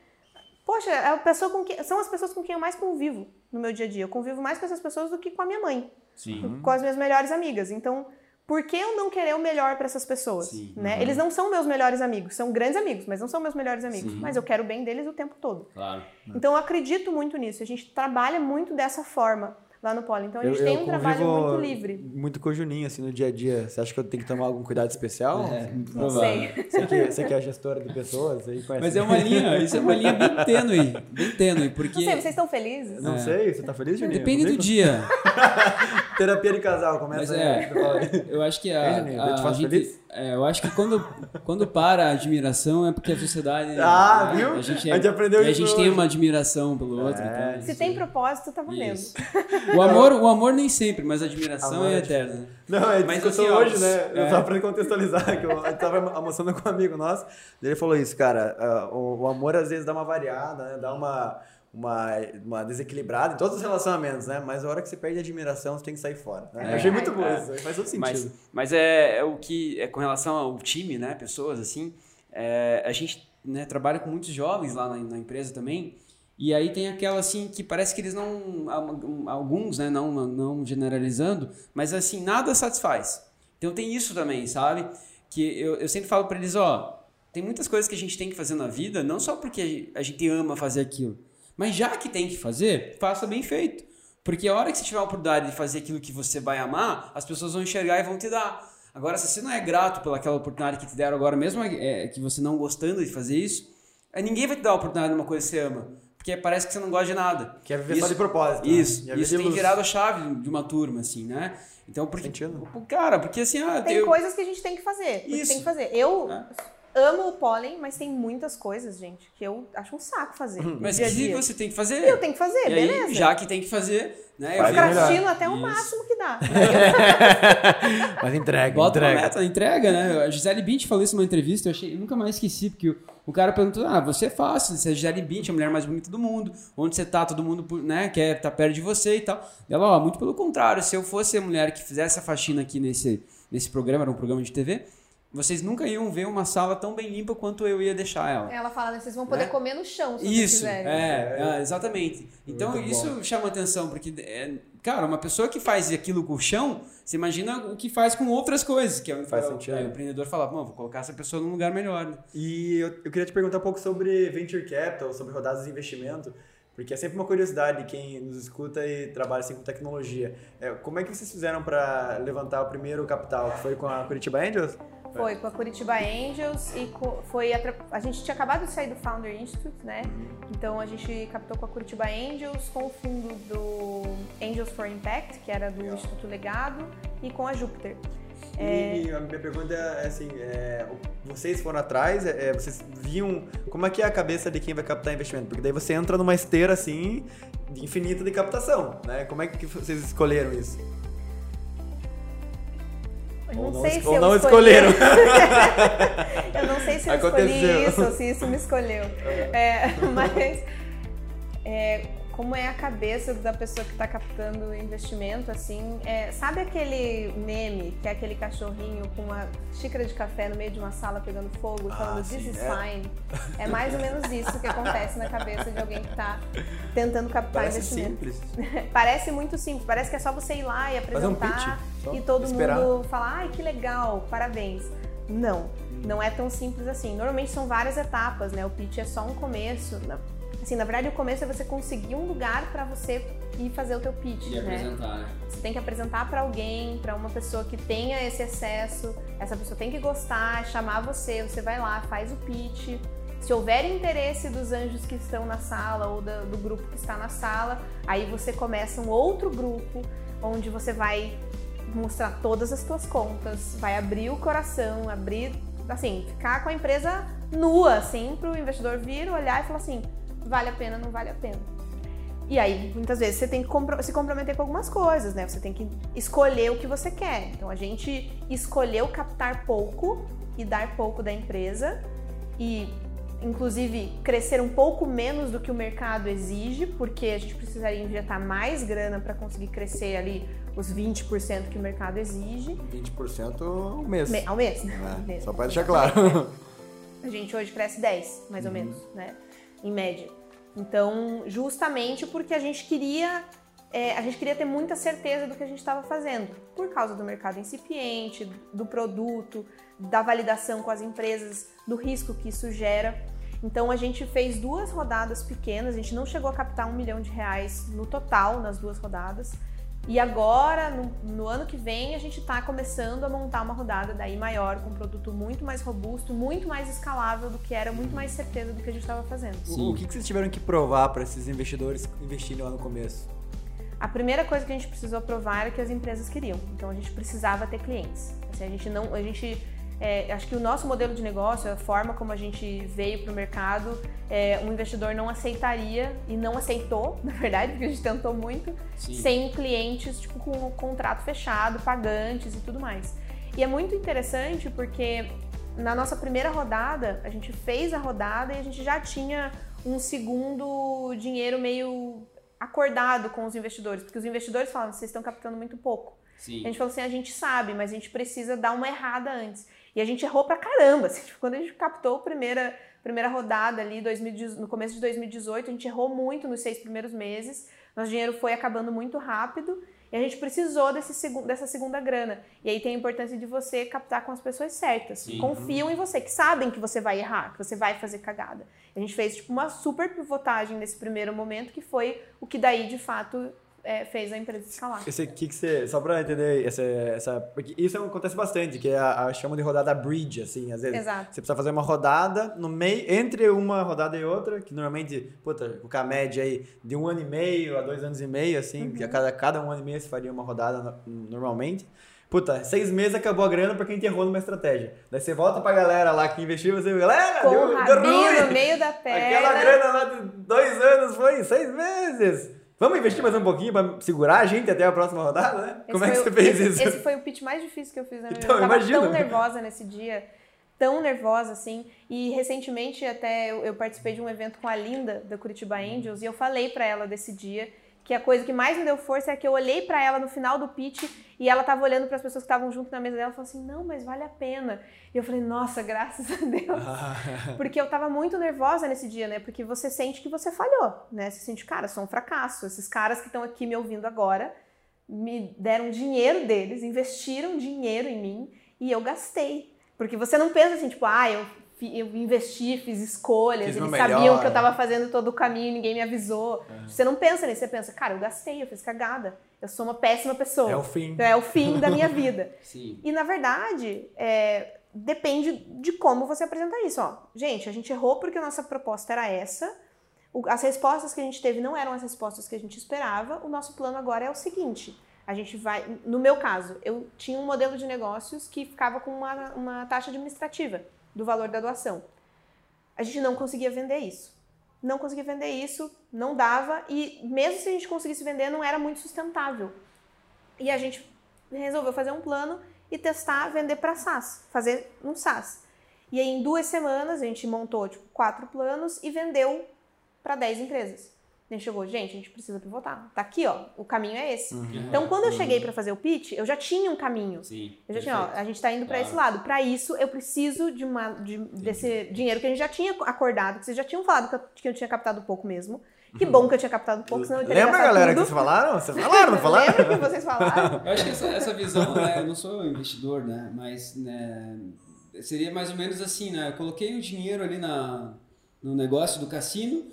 poxa, é a pessoa com quem, são as pessoas com quem eu mais convivo no meu dia a dia. Eu convivo mais com essas pessoas do que com a minha mãe, Sim. com as minhas melhores amigas. Então, por que eu não querer o melhor pra essas pessoas? Sim. Né? Eles não são meus melhores amigos, são grandes amigos, mas não são meus melhores amigos. Sim. Mas eu quero o bem deles o tempo todo. Claro. Então eu acredito muito nisso. A gente trabalha muito dessa forma lá no Polo. Então a gente tem um trabalho muito livre. Muito com o Juninho, assim, no dia a dia. Você acha que eu tenho que tomar algum cuidado especial? É, Não sei. Você que, você que é gestora de pessoas, aí conhece. Mas é uma linha, isso é uma linha bem tênue, bem tênue, porque Não sei, vocês estão felizes? Não É. sei, você tá feliz, Juninho? depende do dia. Terapia de casal, começa Mas aí. é, aí. eu acho que a, Juninho? a- Eu te faço gente, feliz? é, eu acho que quando, quando para a admiração é porque a sociedade Ah, né, viu? a gente, A gente aprendeu a isso gente tem hoje. uma admiração pelo outro, É, então, Se tem propósito, tá valendo. Isso. O amor, o amor nem sempre, mas a admiração Amor é é eterna. Não, é Mas assim, ó, hoje, né? Eu é. só pra contextualizar, que eu, eu tava almoçando com um amigo nosso, ele falou isso, cara, ah, o, o amor às vezes dá uma variada, né? Dá uma, uma, uma desequilibrada em todos os relacionamentos, né? Mas a hora que você perde a admiração, você tem que sair fora. Né? É. Eu achei muito bom É. faz todo sentido. Mas, mas é, é o que é com relação ao time, né? Pessoas assim, é, a gente né, trabalha com muitos jovens lá na, na empresa também. E aí tem aquela assim que parece que eles não alguns, né, não não generalizando, mas assim nada satisfaz. Então tem isso também, sabe? Que eu, eu sempre falo para eles, ó, tem muitas coisas que a gente tem que fazer na vida, não só porque a gente ama fazer aquilo, mas já que tem que fazer, faça bem feito. Porque a hora que você tiver a oportunidade de fazer aquilo que você vai amar, as pessoas vão enxergar e vão te dar. Agora, se você não é grato pelaquela oportunidade que te deram agora, mesmo é, que você não gostando de fazer isso, é, ninguém vai te dar a oportunidade de uma coisa que você ama. Porque parece que você não gosta de nada. Quer viver Isso- só de propósito. né? Isso, viver isso tem luz. virado a chave de uma turma, assim, né? Então, porque. Sentido. Cara, porque assim, ah, Tem eu- coisas que a gente tem que fazer. Isso. Tem que fazer. Eu É. amo o pólen, mas tem muitas coisas, gente, que eu acho um saco fazer. no Mas dia a que dia. você tem que fazer. Eu tenho que fazer, e aí, beleza. já que tem que fazer, né? eu Faz fico- Procrastino até o Isso. máximo que dá. Mas entrega, Bota uma entrega. meta, entrega, né? A Gisele Bint falou isso numa entrevista, eu, achei, eu nunca mais esqueci, porque o, o cara perguntou: Ah, você é fácil, você é a Gisele Bint, a mulher mais bonita do mundo, onde você tá, todo mundo né, quer tá perto de você e tal. Ela, ó, muito pelo contrário, se eu fosse a mulher que fizesse a faxina aqui nesse, nesse programa, era um programa de TV, vocês nunca iam ver uma sala tão bem limpa quanto eu ia deixar ela. Ela fala, né, vocês vão poder Né? comer no chão se Isso, vocês quiserem. é, é, exatamente. Então Muito isso chama atenção, porque, é, cara, uma pessoa que faz aquilo com o chão, você imagina o que faz com outras coisas, que é o, Faz é, sentido. é, o empreendedor fala, bom, vou colocar essa pessoa num lugar melhor. Né? E eu, eu queria te perguntar um pouco sobre venture capital, sobre rodadas de investimento, porque é sempre uma curiosidade de quem nos escuta e trabalha assim com tecnologia. É, como é que vocês fizeram para levantar o primeiro capital? Foi com a Curitiba Angels? Foi com a Curitiba Angels e foi a, a gente tinha acabado de sair do Founder Institute, né? Então a gente captou com a Curitiba Angels, com o fundo do Angels for Impact, que era do Instituto Legado, e com a Júpiter. E a minha pergunta é assim, é, vocês foram atrás, é, vocês viam como é que é a cabeça de quem vai captar investimento? Porque daí você entra numa esteira assim de infinita de captação, né? Como é que vocês escolheram isso? Eu Ou não, não sei se ou eu não escolheram. eu não sei se eu Aconteceu. escolhi isso ou se isso me escolheu. É, mas é, como é a cabeça da pessoa que está captando o investimento, assim, é, sabe aquele meme que é aquele cachorrinho com uma xícara de café no meio de uma sala pegando fogo, Ah, falando sim, this is é. fine? É mais ou menos isso que acontece na cabeça de alguém que está tentando captar Parece investimento. simples. Parece muito simples, parece que é só você ir lá e Fazer um apresentar pitch, e todo esperar. mundo falar, ai que legal, parabéns. Não, não é tão simples assim. Normalmente são várias etapas, né? O pitch é só um começo. Na- Assim, na verdade, o começo é você conseguir um lugar para você ir fazer o teu pitch, E né? apresentar, né? Você tem que apresentar para alguém, para uma pessoa que tenha esse acesso. Essa pessoa tem que gostar, chamar você, você vai lá, faz o pitch. Se houver interesse dos anjos que estão na sala ou da- do grupo que está na sala, aí você começa um outro grupo onde você vai mostrar todas as tuas contas, vai abrir o coração, abrir, assim, ficar com a empresa nua, assim, para o investidor vir, olhar e falar assim, vale a pena, não vale a pena. E aí, muitas vezes, você tem que se comprometer com algumas coisas, né? Você tem que escolher o que você quer. Então, a gente escolheu captar pouco e dar pouco da empresa e, inclusive, crescer um pouco menos do que o mercado exige, porque a gente precisaria injetar mais grana para conseguir crescer ali os 20% que o mercado exige 20% ao mês. me- ao mês. né? É, só para deixar claro. A gente hoje cresce 10, mais Uhum. ou menos, né? Em média. Então, justamente porque a gente queria. é, a gente queria ter muita certeza do que a gente estava fazendo, por causa do mercado incipiente, do produto, da validação com as empresas, do risco que isso gera. Então a gente fez duas rodadas pequenas, a gente não chegou a captar um milhão de reais no total nas duas rodadas. E agora, no, no ano que vem, a gente está começando a montar uma rodada daí maior, com um produto muito mais robusto, muito mais escalável do que era, muito mais certeza do que a gente estava fazendo. O, o que que vocês tiveram que provar para esses investidores investirem lá no começo? A primeira coisa que a gente precisou provar era que as empresas queriam. Então a gente precisava ter clientes. Assim, a gente não, a gente é, acho que o nosso modelo de negócio, a forma como a gente veio para o mercado, é, um investidor não aceitaria e não aceitou, na verdade, porque a gente tentou muito, Sim. sem clientes tipo com o contrato fechado, pagantes e tudo mais. E é muito interessante porque na nossa primeira rodada, a gente fez a rodada e a gente já tinha um segundo dinheiro meio acordado com os investidores, porque os investidores falam, vocês estão captando muito pouco. Sim. A gente falou assim, a gente sabe, mas a gente precisa dar uma errada antes. E a gente errou pra caramba. assim, tipo, quando a gente captou a primeira, primeira rodada ali, 2018 no começo de 2018, a gente errou muito nos seis primeiros meses. Nosso dinheiro foi acabando muito rápido e a gente precisou desse segu- dessa segunda grana. E aí tem a importância de você captar com as pessoas certas. Sim. Confiam em você, que sabem que você vai errar, que você vai fazer cagada. A gente fez tipo uma super pivotagem nesse primeiro momento, que foi o que daí, de fato, é, fez a empresa escalar. Esse que que você, só pra entender, essa, essa, porque isso acontece bastante, que é a, a chama de rodada bridge, assim, às vezes. Exato. Você precisa fazer uma rodada no meio, entre uma rodada e outra, que normalmente, puta, com a média aí de um ano e meio a dois anos e meio, assim, que a cada, cada um ano e meio você faria uma rodada no- normalmente. Puta, seis meses acabou a grana pra quem enterrou numa estratégia. Daí você volta pra galera lá que investiu, você, galera, Com deu, deu rabinho no ruim! meio da perna. Aquela grana lá de dois anos foi seis meses. Vamos investir mais um pouquinho pra segurar a gente até a próxima rodada, né? Esse Como é que você o- fez esse, isso? Esse foi o pitch mais difícil que eu fiz na minha Então, vida. Eu tava imagino. tão nervosa nesse dia, tão nervosa assim. E recentemente até eu, eu participei de um evento com a Linda da Curitiba Angels e eu falei pra ela desse dia que a coisa que mais me deu força é que eu olhei para ela no final do pitch e ela tava olhando para as pessoas que estavam junto na mesa dela e falou assim: "Não, mas vale a pena". E eu falei: "Nossa, graças a Deus". Porque eu tava muito nervosa nesse dia, né? Porque você sente que você falhou, né? Você sente, cara, sou um fracasso. Esses caras que estão aqui me ouvindo agora me deram dinheiro deles, investiram dinheiro em mim e eu gastei. Porque você não pensa assim, tipo, ah, eu eu investi, fiz escolhas, Fiz eles meu sabiam melhor. que eu tava fazendo todo o caminho e ninguém me avisou. É. Você não pensa nisso, você pensa, cara, eu gastei, eu fiz cagada, eu sou uma péssima pessoa. É o fim. É o fim da minha vida. Sim. E na verdade, é, depende de como você apresenta isso. Ó, gente, a gente errou porque a nossa proposta era essa. O- as respostas que a gente teve não eram as respostas que a gente esperava. O nosso plano agora é o seguinte: a gente vai. No meu caso, eu tinha um modelo de negócios que ficava com uma, uma taxa administrativa do valor da doação. A gente não conseguia vender isso. Não conseguia vender isso, não dava, e mesmo se a gente conseguisse vender, não era muito sustentável. E a gente resolveu fazer um plano e testar vender para SaaS, fazer um SaaS. E aí, em duas semanas, a gente montou tipo, quatro planos e vendeu para 10 empresas. A gente chegou, gente, a gente precisa pivotar. Tá aqui, ó, o caminho é esse. Então, quando eu cheguei para fazer o pitch, eu já tinha um caminho. Sim. Eu já tinha, ó, a gente está indo para Claro. esse lado. Para isso, eu preciso de uma, de- desse dinheiro que a gente já tinha acordado, que vocês já tinham falado que eu, que eu tinha captado pouco mesmo. Que bom que eu tinha captado pouco, senão eu teria Lembra, galera, que tudo. vocês falaram? Vocês falaram, não falaram? Lembra que vocês falaram? Eu acho que essa, essa visão, né, eu não sou investidor, né, mas né, seria mais ou menos assim, né, eu coloquei o dinheiro ali na, no negócio do cassino,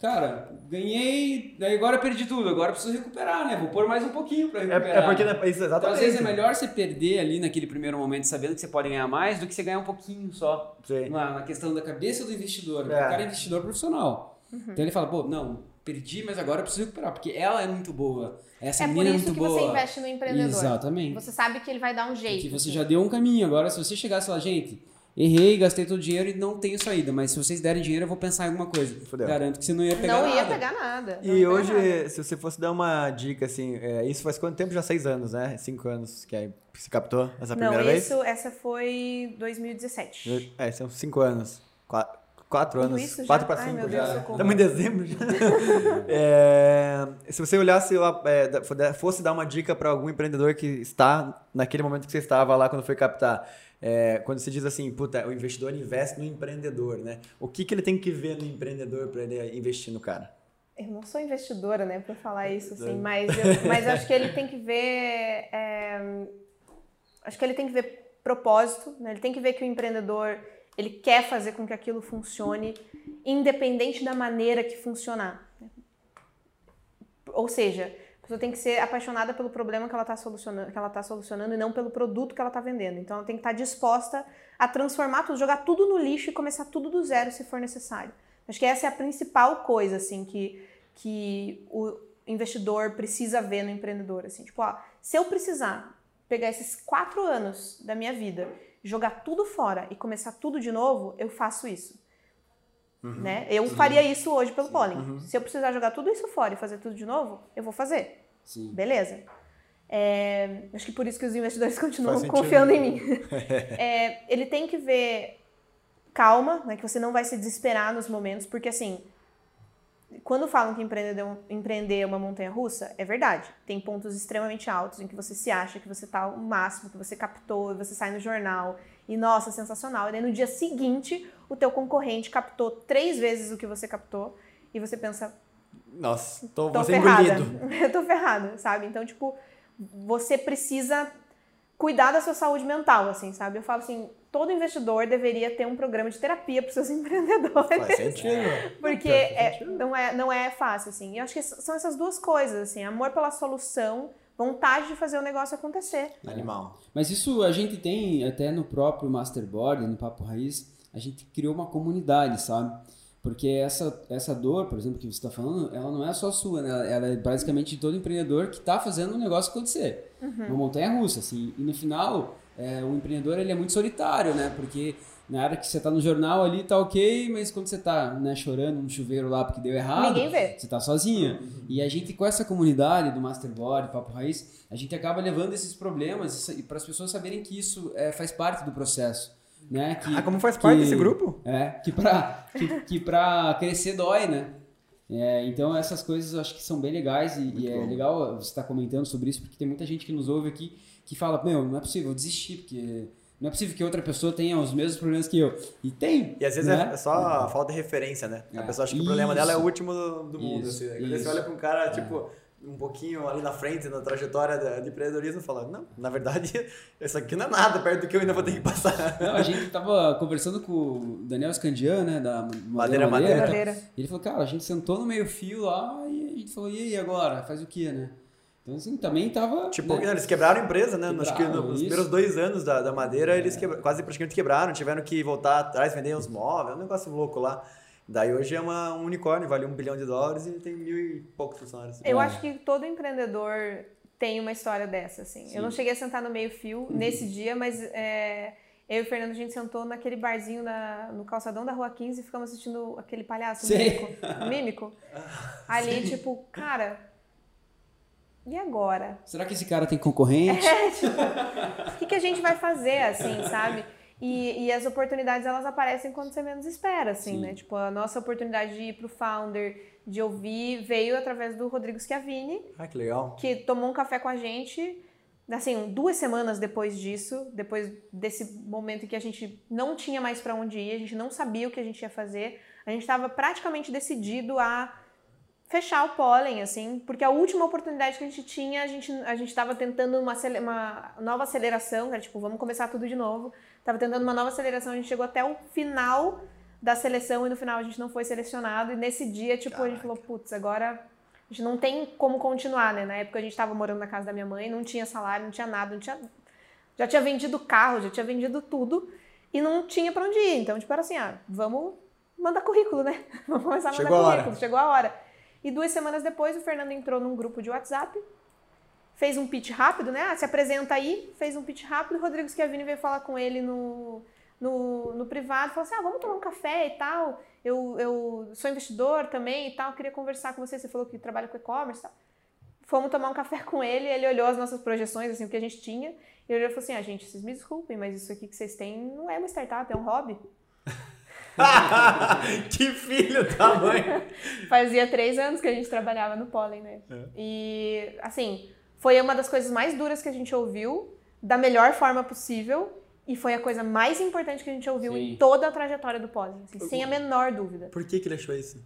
cara, ganhei, daí agora eu perdi tudo, agora eu preciso recuperar, né, vou pôr mais um pouquinho para É, recuperar. é porque, né? isso, Então, exatamente. às vezes é melhor você perder ali naquele primeiro momento sabendo que você pode ganhar mais do que você ganhar um pouquinho só. Sim. Na, na questão da cabeça do investidor. porque É. O cara é investidor profissional. Então ele fala, pô, não, perdi, mas agora eu preciso recuperar, porque ela é muito boa. Essa É por menina é isso muito que boa. você investe no empreendedor. Exatamente. Você sabe que ele vai dar um jeito. Porque você assim. já deu um caminho. Agora, se você chegasse lá, gente, errei, gastei todo o dinheiro e não tenho saída, mas se vocês derem dinheiro, eu vou pensar em alguma coisa. Fudeu. Garanto que você não ia pegar Não ia nada. pegar nada. não E ia hoje, nada. se você fosse dar uma dica, assim, é, isso faz quanto tempo? Já seis anos, né? Cinco anos que aí se captou essa Não, primeira vez? isso, essa foi 2017. É, são cinco anos. Quatro, quatro Tudo anos. isso já? Quatro para Ai, cinco meu já. Deus, socorro. Estamos em dezembro já. É, se você olhasse lá, é, fosse dar uma dica para algum empreendedor que está naquele momento que você estava lá quando foi captar, é, quando você diz assim, puta, o investidor investe no empreendedor, né? O que, que ele tem que ver no empreendedor para ele investir no cara? Eu não sou investidora, né, pra falar isso, assim, É. mas, eu, mas acho que ele tem que ver. é, acho que ele tem que ver propósito, né? Ele tem que ver que o empreendedor ele quer fazer com que aquilo funcione, independente da maneira que funcionar. Ou seja, pessoa tem que ser apaixonada pelo problema que ela está solucionando, que ela tá solucionando e não pelo produto que ela está vendendo. Então ela tem que estar disposta a transformar tudo, jogar tudo no lixo e começar tudo do zero se for necessário. Acho que essa é a principal coisa assim que, que o investidor precisa ver no empreendedor. Assim, tipo, ó, se eu precisar pegar esses quatro anos da minha vida, jogar tudo fora e começar tudo de novo, eu faço isso. Né? Eu faria isso hoje pelo Pollen. Se eu precisar jogar tudo isso fora e fazer tudo de novo, eu vou fazer. Sim. Beleza? É, acho que por isso que os investidores continuam confiando em mim. É, ele tem que ver calma, né, que você não vai se desesperar nos momentos, porque assim, quando falam que empreender, é uma montanha russa, é verdade. Tem pontos extremamente altos em que você se acha que você tá o máximo, que você captou, e você sai no jornal, e nossa, sensacional. E daí no dia seguinte, o teu concorrente captou três vezes o que você captou, e você pensa, Nossa, tô, tô ferrada. engolido. Eu tô ferrada, sabe? Então, tipo, você precisa cuidar da sua saúde mental, assim, sabe? Eu falo assim, todo investidor deveria ter um programa de terapia para seus empreendedores. Faz sentido. Porque faz é, sentido. não, é, não é fácil, assim. E eu acho que são essas duas coisas, assim, amor pela solução, vontade de fazer o negócio acontecer. Animal. Mas isso a gente tem até no próprio Masterboard, no Papo Raiz, a gente criou uma comunidade, sabe? Porque essa, essa dor, por exemplo, que você está falando, ela não é só sua, né? Ela é basicamente de todo empreendedor que está fazendo o negócio acontecer. Uma montanha russa, assim. E no final, é, o empreendedor ele é muito solitário, né? Porque na hora que você está no jornal ali, tá ok, mas quando você está né, chorando no chuveiro lá porque deu errado, você tá sozinha. E a gente, com essa comunidade do Masterboard, Papo Raiz, a gente acaba levando esses problemas para as pessoas saberem que isso é, faz parte do processo. Né? Que, Ah, como faz parte que- desse grupo? É, que pra, que, que pra crescer dói, né? É, então essas coisas eu acho que são bem legais e, e é bom. legal você estar comentando sobre isso, porque tem muita gente que nos ouve aqui que fala, meu, não é possível, eu desisti, porque não é possível que outra pessoa tenha os mesmos problemas que eu. E tem. E às vezes né? é só falta de referência, né? A É. pessoa acha que o problema dela é o Isso. último do, do mundo. Isso, Assim. Quando você isso. olha pra um cara, tipo, um pouquinho ali na frente, na trajetória de, de empreendedorismo, e fala, não, na verdade, isso aqui não é nada perto do que eu ainda vou ter que passar. Não, a gente tava conversando com o Daniel Scandian, né, da Madeira, Madeira Madeira. Madeira. Ele falou, cara, a gente sentou no meio fio lá e a gente falou, e aí agora? Faz o quê, né? Então, assim, também tava... Tipo, né? eles quebraram a empresa, né? Acho que Quebraram, nos isso. primeiros dois anos da, da madeira, eles quebra- quase praticamente quebraram, tiveram que voltar atrás, vender os móveis, um negócio louco lá. Daí hoje é uma, um unicórnio, vale um bilhão de dólares e tem mil e poucos funcionários. Eu É. acho que todo empreendedor tem uma história dessa, assim. Eu não cheguei a sentar no meio-fio nesse dia, mas é, eu e o Fernando, a gente sentou naquele barzinho na- no calçadão da Rua 15 e ficamos assistindo aquele palhaço Sim. mímico. mímico. Ali, tipo, cara, e agora? Será que esse cara tem concorrente? É, tipo, o que, que a gente vai fazer, assim, sabe? E, e as oportunidades, elas aparecem quando você menos espera, assim, Sim. né? Tipo, a nossa oportunidade de ir pro Founder, de ouvir, veio através do Rodrigo Schiavini, Ah, que legal. que tomou um café com a gente, assim, duas semanas depois disso, depois desse momento em que a gente não tinha mais para onde ir, a gente não sabia o que a gente ia fazer, a gente estava praticamente decidido a fechar o pólen, assim, porque a última oportunidade que a gente tinha, a gente a gente estava tentando uma, uma nova aceleração, era tipo, vamos começar tudo de novo, tava tentando uma nova aceleração, a gente chegou até o final da seleção e no final a gente não foi selecionado, e nesse dia, tipo, a gente falou, putz, agora a gente não tem como continuar, né? Na época a gente tava morando na casa da minha mãe, não tinha salário, não tinha nada, não tinha. Já tinha vendido carro, já tinha vendido tudo e não tinha pra onde ir. Então, tipo, era assim, ah, vamos mandar currículo, né? Vamos começar a mandar Chegou a currículo, chegou a hora. E duas semanas depois o Fernando entrou num grupo de WhatsApp, fez um pitch rápido, né? Ah, se apresenta aí, fez um pitch rápido, o Rodrigo Schiavini veio falar com ele no, no, no privado, falou assim, ah, vamos tomar um café e tal, eu, eu sou investidor também e tal, queria conversar com você, você falou que trabalha com e-commerce e tal. Fomos tomar um café com ele, ele olhou as nossas projeções, assim, o que a gente tinha, e ele falou assim, ah, gente, vocês me desculpem, mas isso aqui que vocês têm não é uma startup, é um hobby. que filho da mãe! Fazia três anos que a gente trabalhava no Pollen, né? E, assim, foi uma das coisas mais duras que a gente ouviu, da melhor forma possível, e foi a coisa mais importante que a gente ouviu Sim. em toda a trajetória do Pollen, assim, sem a menor dúvida. Por que, que ele achou isso?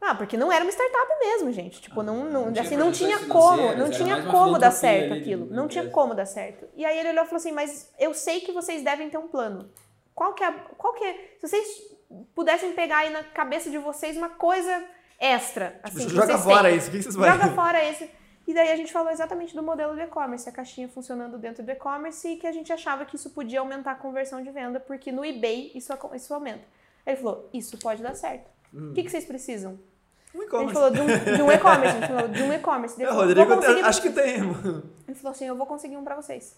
Ah, porque não era uma startup mesmo, gente. Tipo, não, não, não tinha assim, não tinha como, não tinha como dar certo ali aquilo. Não tinha como dar certo. E aí ele olhou e falou assim, mas eu sei que vocês devem ter um plano. Qual que é, qual que é, se vocês pudessem pegar aí na cabeça de vocês uma coisa extra, assim, que Tipo, Joga vocês fora têm. isso, o que que vocês vão Joga fora esse. E daí a gente falou exatamente do modelo do e-commerce, a caixinha funcionando dentro do e-commerce e que a gente achava que isso podia aumentar a conversão de venda, porque no eBay isso, isso aumenta. Ele falou, isso pode dar certo. O que, que vocês precisam? Um A gente e-commerce. falou de um, de um e-commerce, a gente falou de um e-commerce. É, Rodrigo, "Vou conseguir acho que tem. Ele falou assim, eu vou conseguir um pra vocês.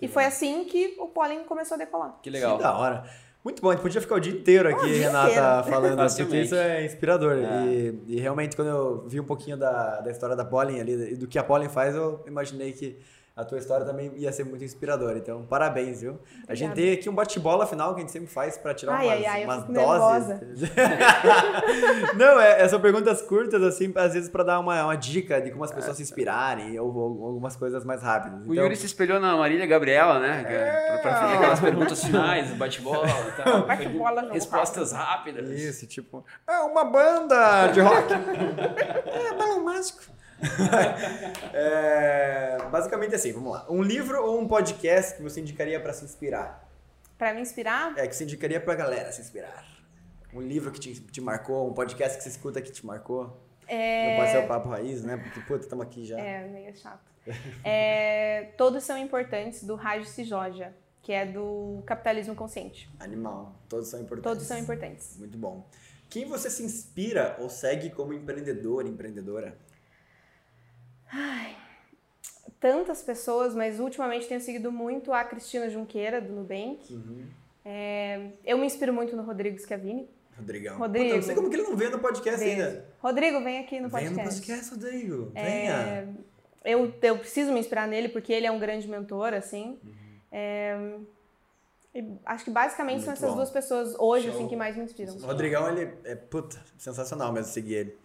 E foi assim que o Pollen começou a decolar. Que Que legal. da hora. Muito bom, a gente podia ficar o dia inteiro aqui, o dia Renata, inteiro. falando, porque Facilmente. isso é inspirador. É. E, e realmente, quando eu vi um pouquinho da, da história da Pollen ali, e do que a Pollen faz, eu imaginei que a tua história também ia ser muito inspiradora. Então, parabéns, viu? A gente tem aqui um bate-bola final que a gente sempre faz pra tirar Ai, umas, ai, ai, eu umas fico doses. Não, é, é, são perguntas curtas, assim, às vezes pra dar uma, uma dica de como as pessoas se inspirarem ou, ou algumas coisas mais rápidas. O Então, Yuri se espelhou na Marília Gabriela, né? Pra, pra fazer aquelas perguntas finais, bate-bola e tal. Bate-bola, Respostas rápidas. Isso, tipo, é uma banda de rock. é, balão mágico. é, basicamente assim, vamos lá. Um livro ou um podcast que você indicaria pra se inspirar? Pra me inspirar, É, que você indicaria pra galera se inspirar. Um livro que te, te marcou, um podcast que você escuta que te marcou. É. Não pode ser o Papo Raiz, né? Porque, puta, estamos aqui já. é meio chato. É, todos são importantes, do Raj Sijoja, que é do Capitalismo Consciente. Animal. Todos são importantes. Todos são importantes. Muito bom. Quem você se inspira ou segue como empreendedor, empreendedora? Tantas pessoas, mas ultimamente tenho seguido muito a Cristina Junqueira, do Nubank. Uhum. É, eu me inspiro muito no Rodrigo Schiavini. Rodrigão. Rodrigo. Puta, não sei como que ele não veio no podcast ainda. Rodrigo, vem aqui no podcast. no podcast, Rodrigo. É, Venha. eu, eu preciso me inspirar nele porque ele é um grande mentor, assim. Uhum. É, acho que basicamente são Muito essas bom. duas pessoas hoje Show. assim, que mais me inspiram. O Rodrigão, ele é, puta, sensacional mesmo seguir ele.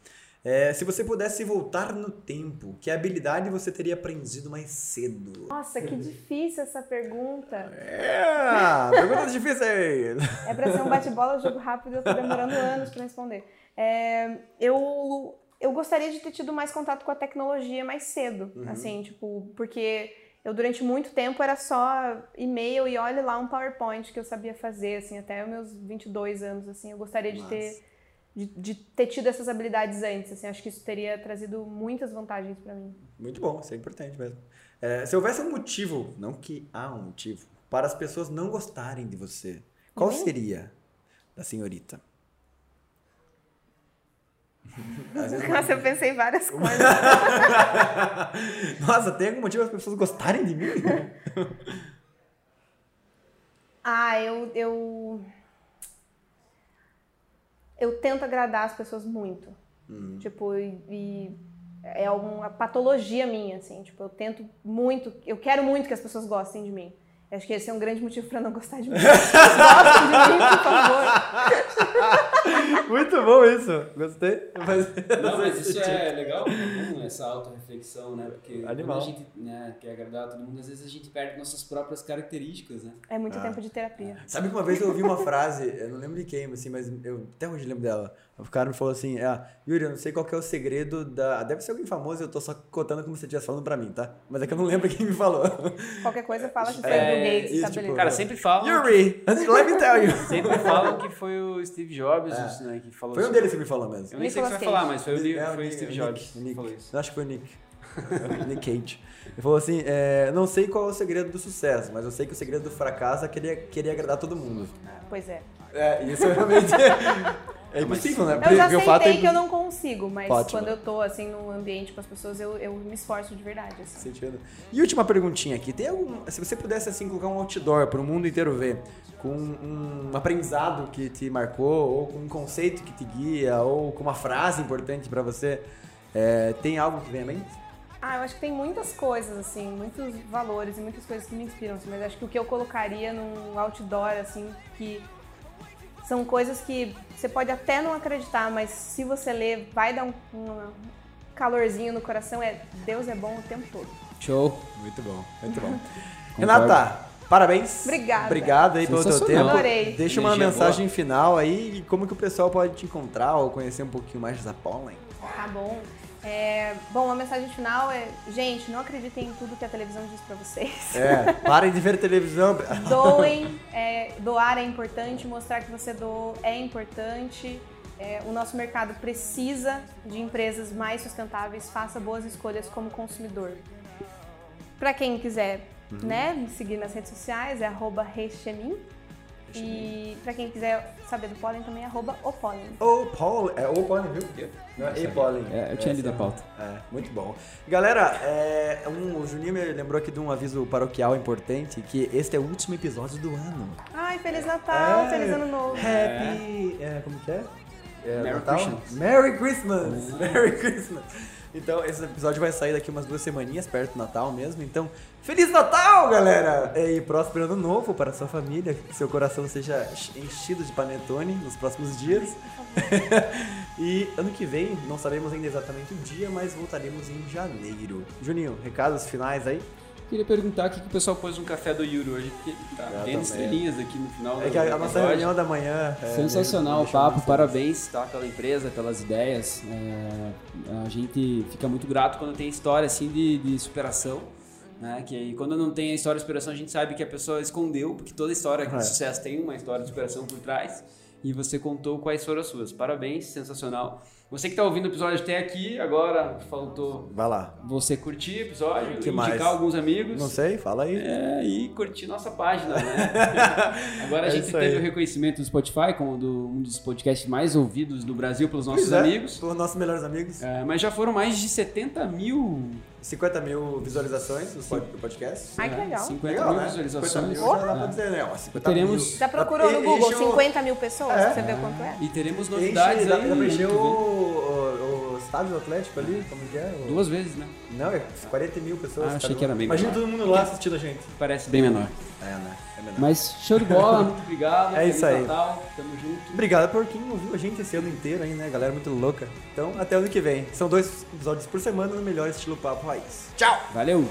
É, se você pudesse voltar no tempo, que habilidade você teria aprendido mais cedo? Nossa, que difícil essa pergunta. É, pergunta difícil aí. É pra ser um bate-bola, jogo rápido, eu tô demorando anos pra responder. É, eu, eu gostaria de ter tido mais contato com a tecnologia mais cedo, assim, tipo, porque eu durante muito tempo era só e-mail e olhe lá um PowerPoint que eu sabia fazer, assim, até os meus 22 anos, assim, eu gostaria de ter de, de ter tido essas habilidades antes, assim, acho que isso teria trazido muitas vantagens pra mim. Muito bom, isso é importante mesmo. É, se houvesse um motivo, não que há um motivo, para as pessoas não gostarem de você, qual Uhum. seria da senhorita? Nossa, eu pensei várias coisas. Nossa, tem algum motivo para as pessoas gostarem de mim? Ah, eu, eu. Eu tento agradar as pessoas muito. Tipo, e, e é uma patologia minha, assim. Tipo, eu tento muito. Eu quero muito que as pessoas gostem de mim. Acho que esse é um grande motivo pra não gostar de mim. Gostem de mim, por favor. Muito bom isso. Gostei. Não, mas isso é legal, é bom essa autorreflexão, né? Porque Animal. quando a gente né, quer agradar todo mundo, às vezes a gente perde nossas próprias características, né? É muito tempo de terapia. Sabe que uma vez eu ouvi uma frase, eu não lembro de quem, assim, mas eu até hoje lembro dela. O cara me falou assim, ah, Yuri, eu não sei qual que é o segredo da... Deve ser alguém famoso, eu tô só contando como você estivesse falando pra mim, tá? Mas é que eu não lembro quem me falou. Qualquer coisa fala que foi É, o Bill Gates, isso, tipo. Cara, sempre falam. Yuri, let me tell you. Sempre falam que foi o Steve Jobs né, que falou Foi um sobre- deles que me falou mesmo. Eu nem sei o que você vai falar, mas foi o, É, foi o Steve Jobs Nick, que falou isso. Eu Acho que foi o Nick. Nick Cage. Ele falou assim, é, não sei qual é o segredo do sucesso, mas eu sei que o segredo do fracasso é querer, querer agradar todo mundo. Pois é. É, isso realmente é impossível, né? Eu já aceitei fato é que eu não consigo, mas Ótimo. quando eu tô, assim, num ambiente com as pessoas, eu, eu me esforço de verdade, assim. Sentido. E última perguntinha aqui. Tem algum. Se você pudesse assim colocar um outdoor para o mundo inteiro ver, com um aprendizado que te marcou, ou com um conceito que te guia, ou com uma frase importante para você, é, tem algo que vem à mente? Ah, eu acho que tem muitas coisas, assim, muitos valores e muitas coisas que me inspiram, assim, mas acho que o que eu colocaria num outdoor, assim, que são coisas que você pode até não acreditar, mas se você ler, vai dar um, um calorzinho no coração, é Deus é bom o tempo todo. Show. Muito bom, muito bom. Renata, parabéns. Obrigada. Obrigado aí pelo teu tempo. Adorei. Deixa uma Energia mensagem final aí e como que o pessoal pode te encontrar ou conhecer um pouquinho mais da Pollen. Tá bom. É, bom, a mensagem final é, gente, não acreditem em tudo que a televisão diz pra vocês. É, parem de ver televisão. Doem, é, doar é importante, mostrar que você doou é importante. É, o nosso mercado precisa de empresas mais sustentáveis, faça boas escolhas como consumidor. Para quem quiser né, me seguir nas redes sociais, é arroba rechemin. E para quem quiser saber do pólen também é arroba o pólen. Ou Pollen, é ou Pollen, viu? Não é e Pollen. É, eu tinha lido a pauta. É, muito bom. Galera, é, um, o Juninho me lembrou aqui de um aviso paroquial importante, que este é o último episódio do ano. Ai, Feliz Natal, É. Feliz Ano Novo. Happy... É, como que é? É, Merry Natal? Christmas. Merry Christmas! Merry Christmas! Então, esse episódio vai sair daqui umas duas semaninhas, perto do Natal mesmo. Então, Feliz Natal, galera! E próspero ano novo para a sua família. Que seu coração seja enchido de panetone nos próximos dias. e ano que vem, não sabemos ainda exatamente o dia, mas voltaremos em janeiro. Juninho, recados finais aí? Queria perguntar o que que o pessoal pôs no café do Yuri hoje, porque tá Eu estrelinhas aqui no final É que a, a nossa reunião da manhã. é, Sensacional o papo, parabéns tá, pela empresa, pelas ideias. É, a gente fica muito grato quando tem história assim de, de superação. Né? Que quando não tem a história de superação, a gente sabe que a pessoa escondeu, porque toda história de É. sucesso tem uma história de superação por trás. E você contou quais foram as suas. Parabéns, sensacional. Você que está ouvindo o episódio até aqui, agora faltou Vai lá. você curtir o episódio, Que indicar mais? alguns amigos. Não sei, fala aí. É, e curtir nossa página, né? Agora a É gente teve aí. o reconhecimento do Spotify como do- um dos podcasts mais ouvidos do Brasil pelos nossos Pois é, amigos. Por nossos melhores amigos. É, mas já foram mais de 70 mil, 50 mil visualizações do pod- do podcast. Ai, que legal. 50 Legal, mil né? visualizações. 50 mil já dá pra dizer, né? Ó, 50 teremos- mil. Já procurou no Google enche o- 50 mil pessoas É. pra você ver quanto é? E teremos Enche, novidades dá, aí. dá pra encher ano o, estádio do Atlético ali, como que é? O- Duas vezes, né? Não, é 40 mil pessoas. Ah, achei cara. que era bem Imagina menor. todo mundo lá assistindo a gente. Parece bem menor. É, né? É menor. Mas show de bola, muito obrigado. É isso aí. Natal, tamo junto. Obrigado por quem ouviu a gente esse ano inteiro aí, né? Galera muito louca. Então, até ano que vem. São dois episódios por semana no melhor estilo Papo Raiz. Tchau! Valeu!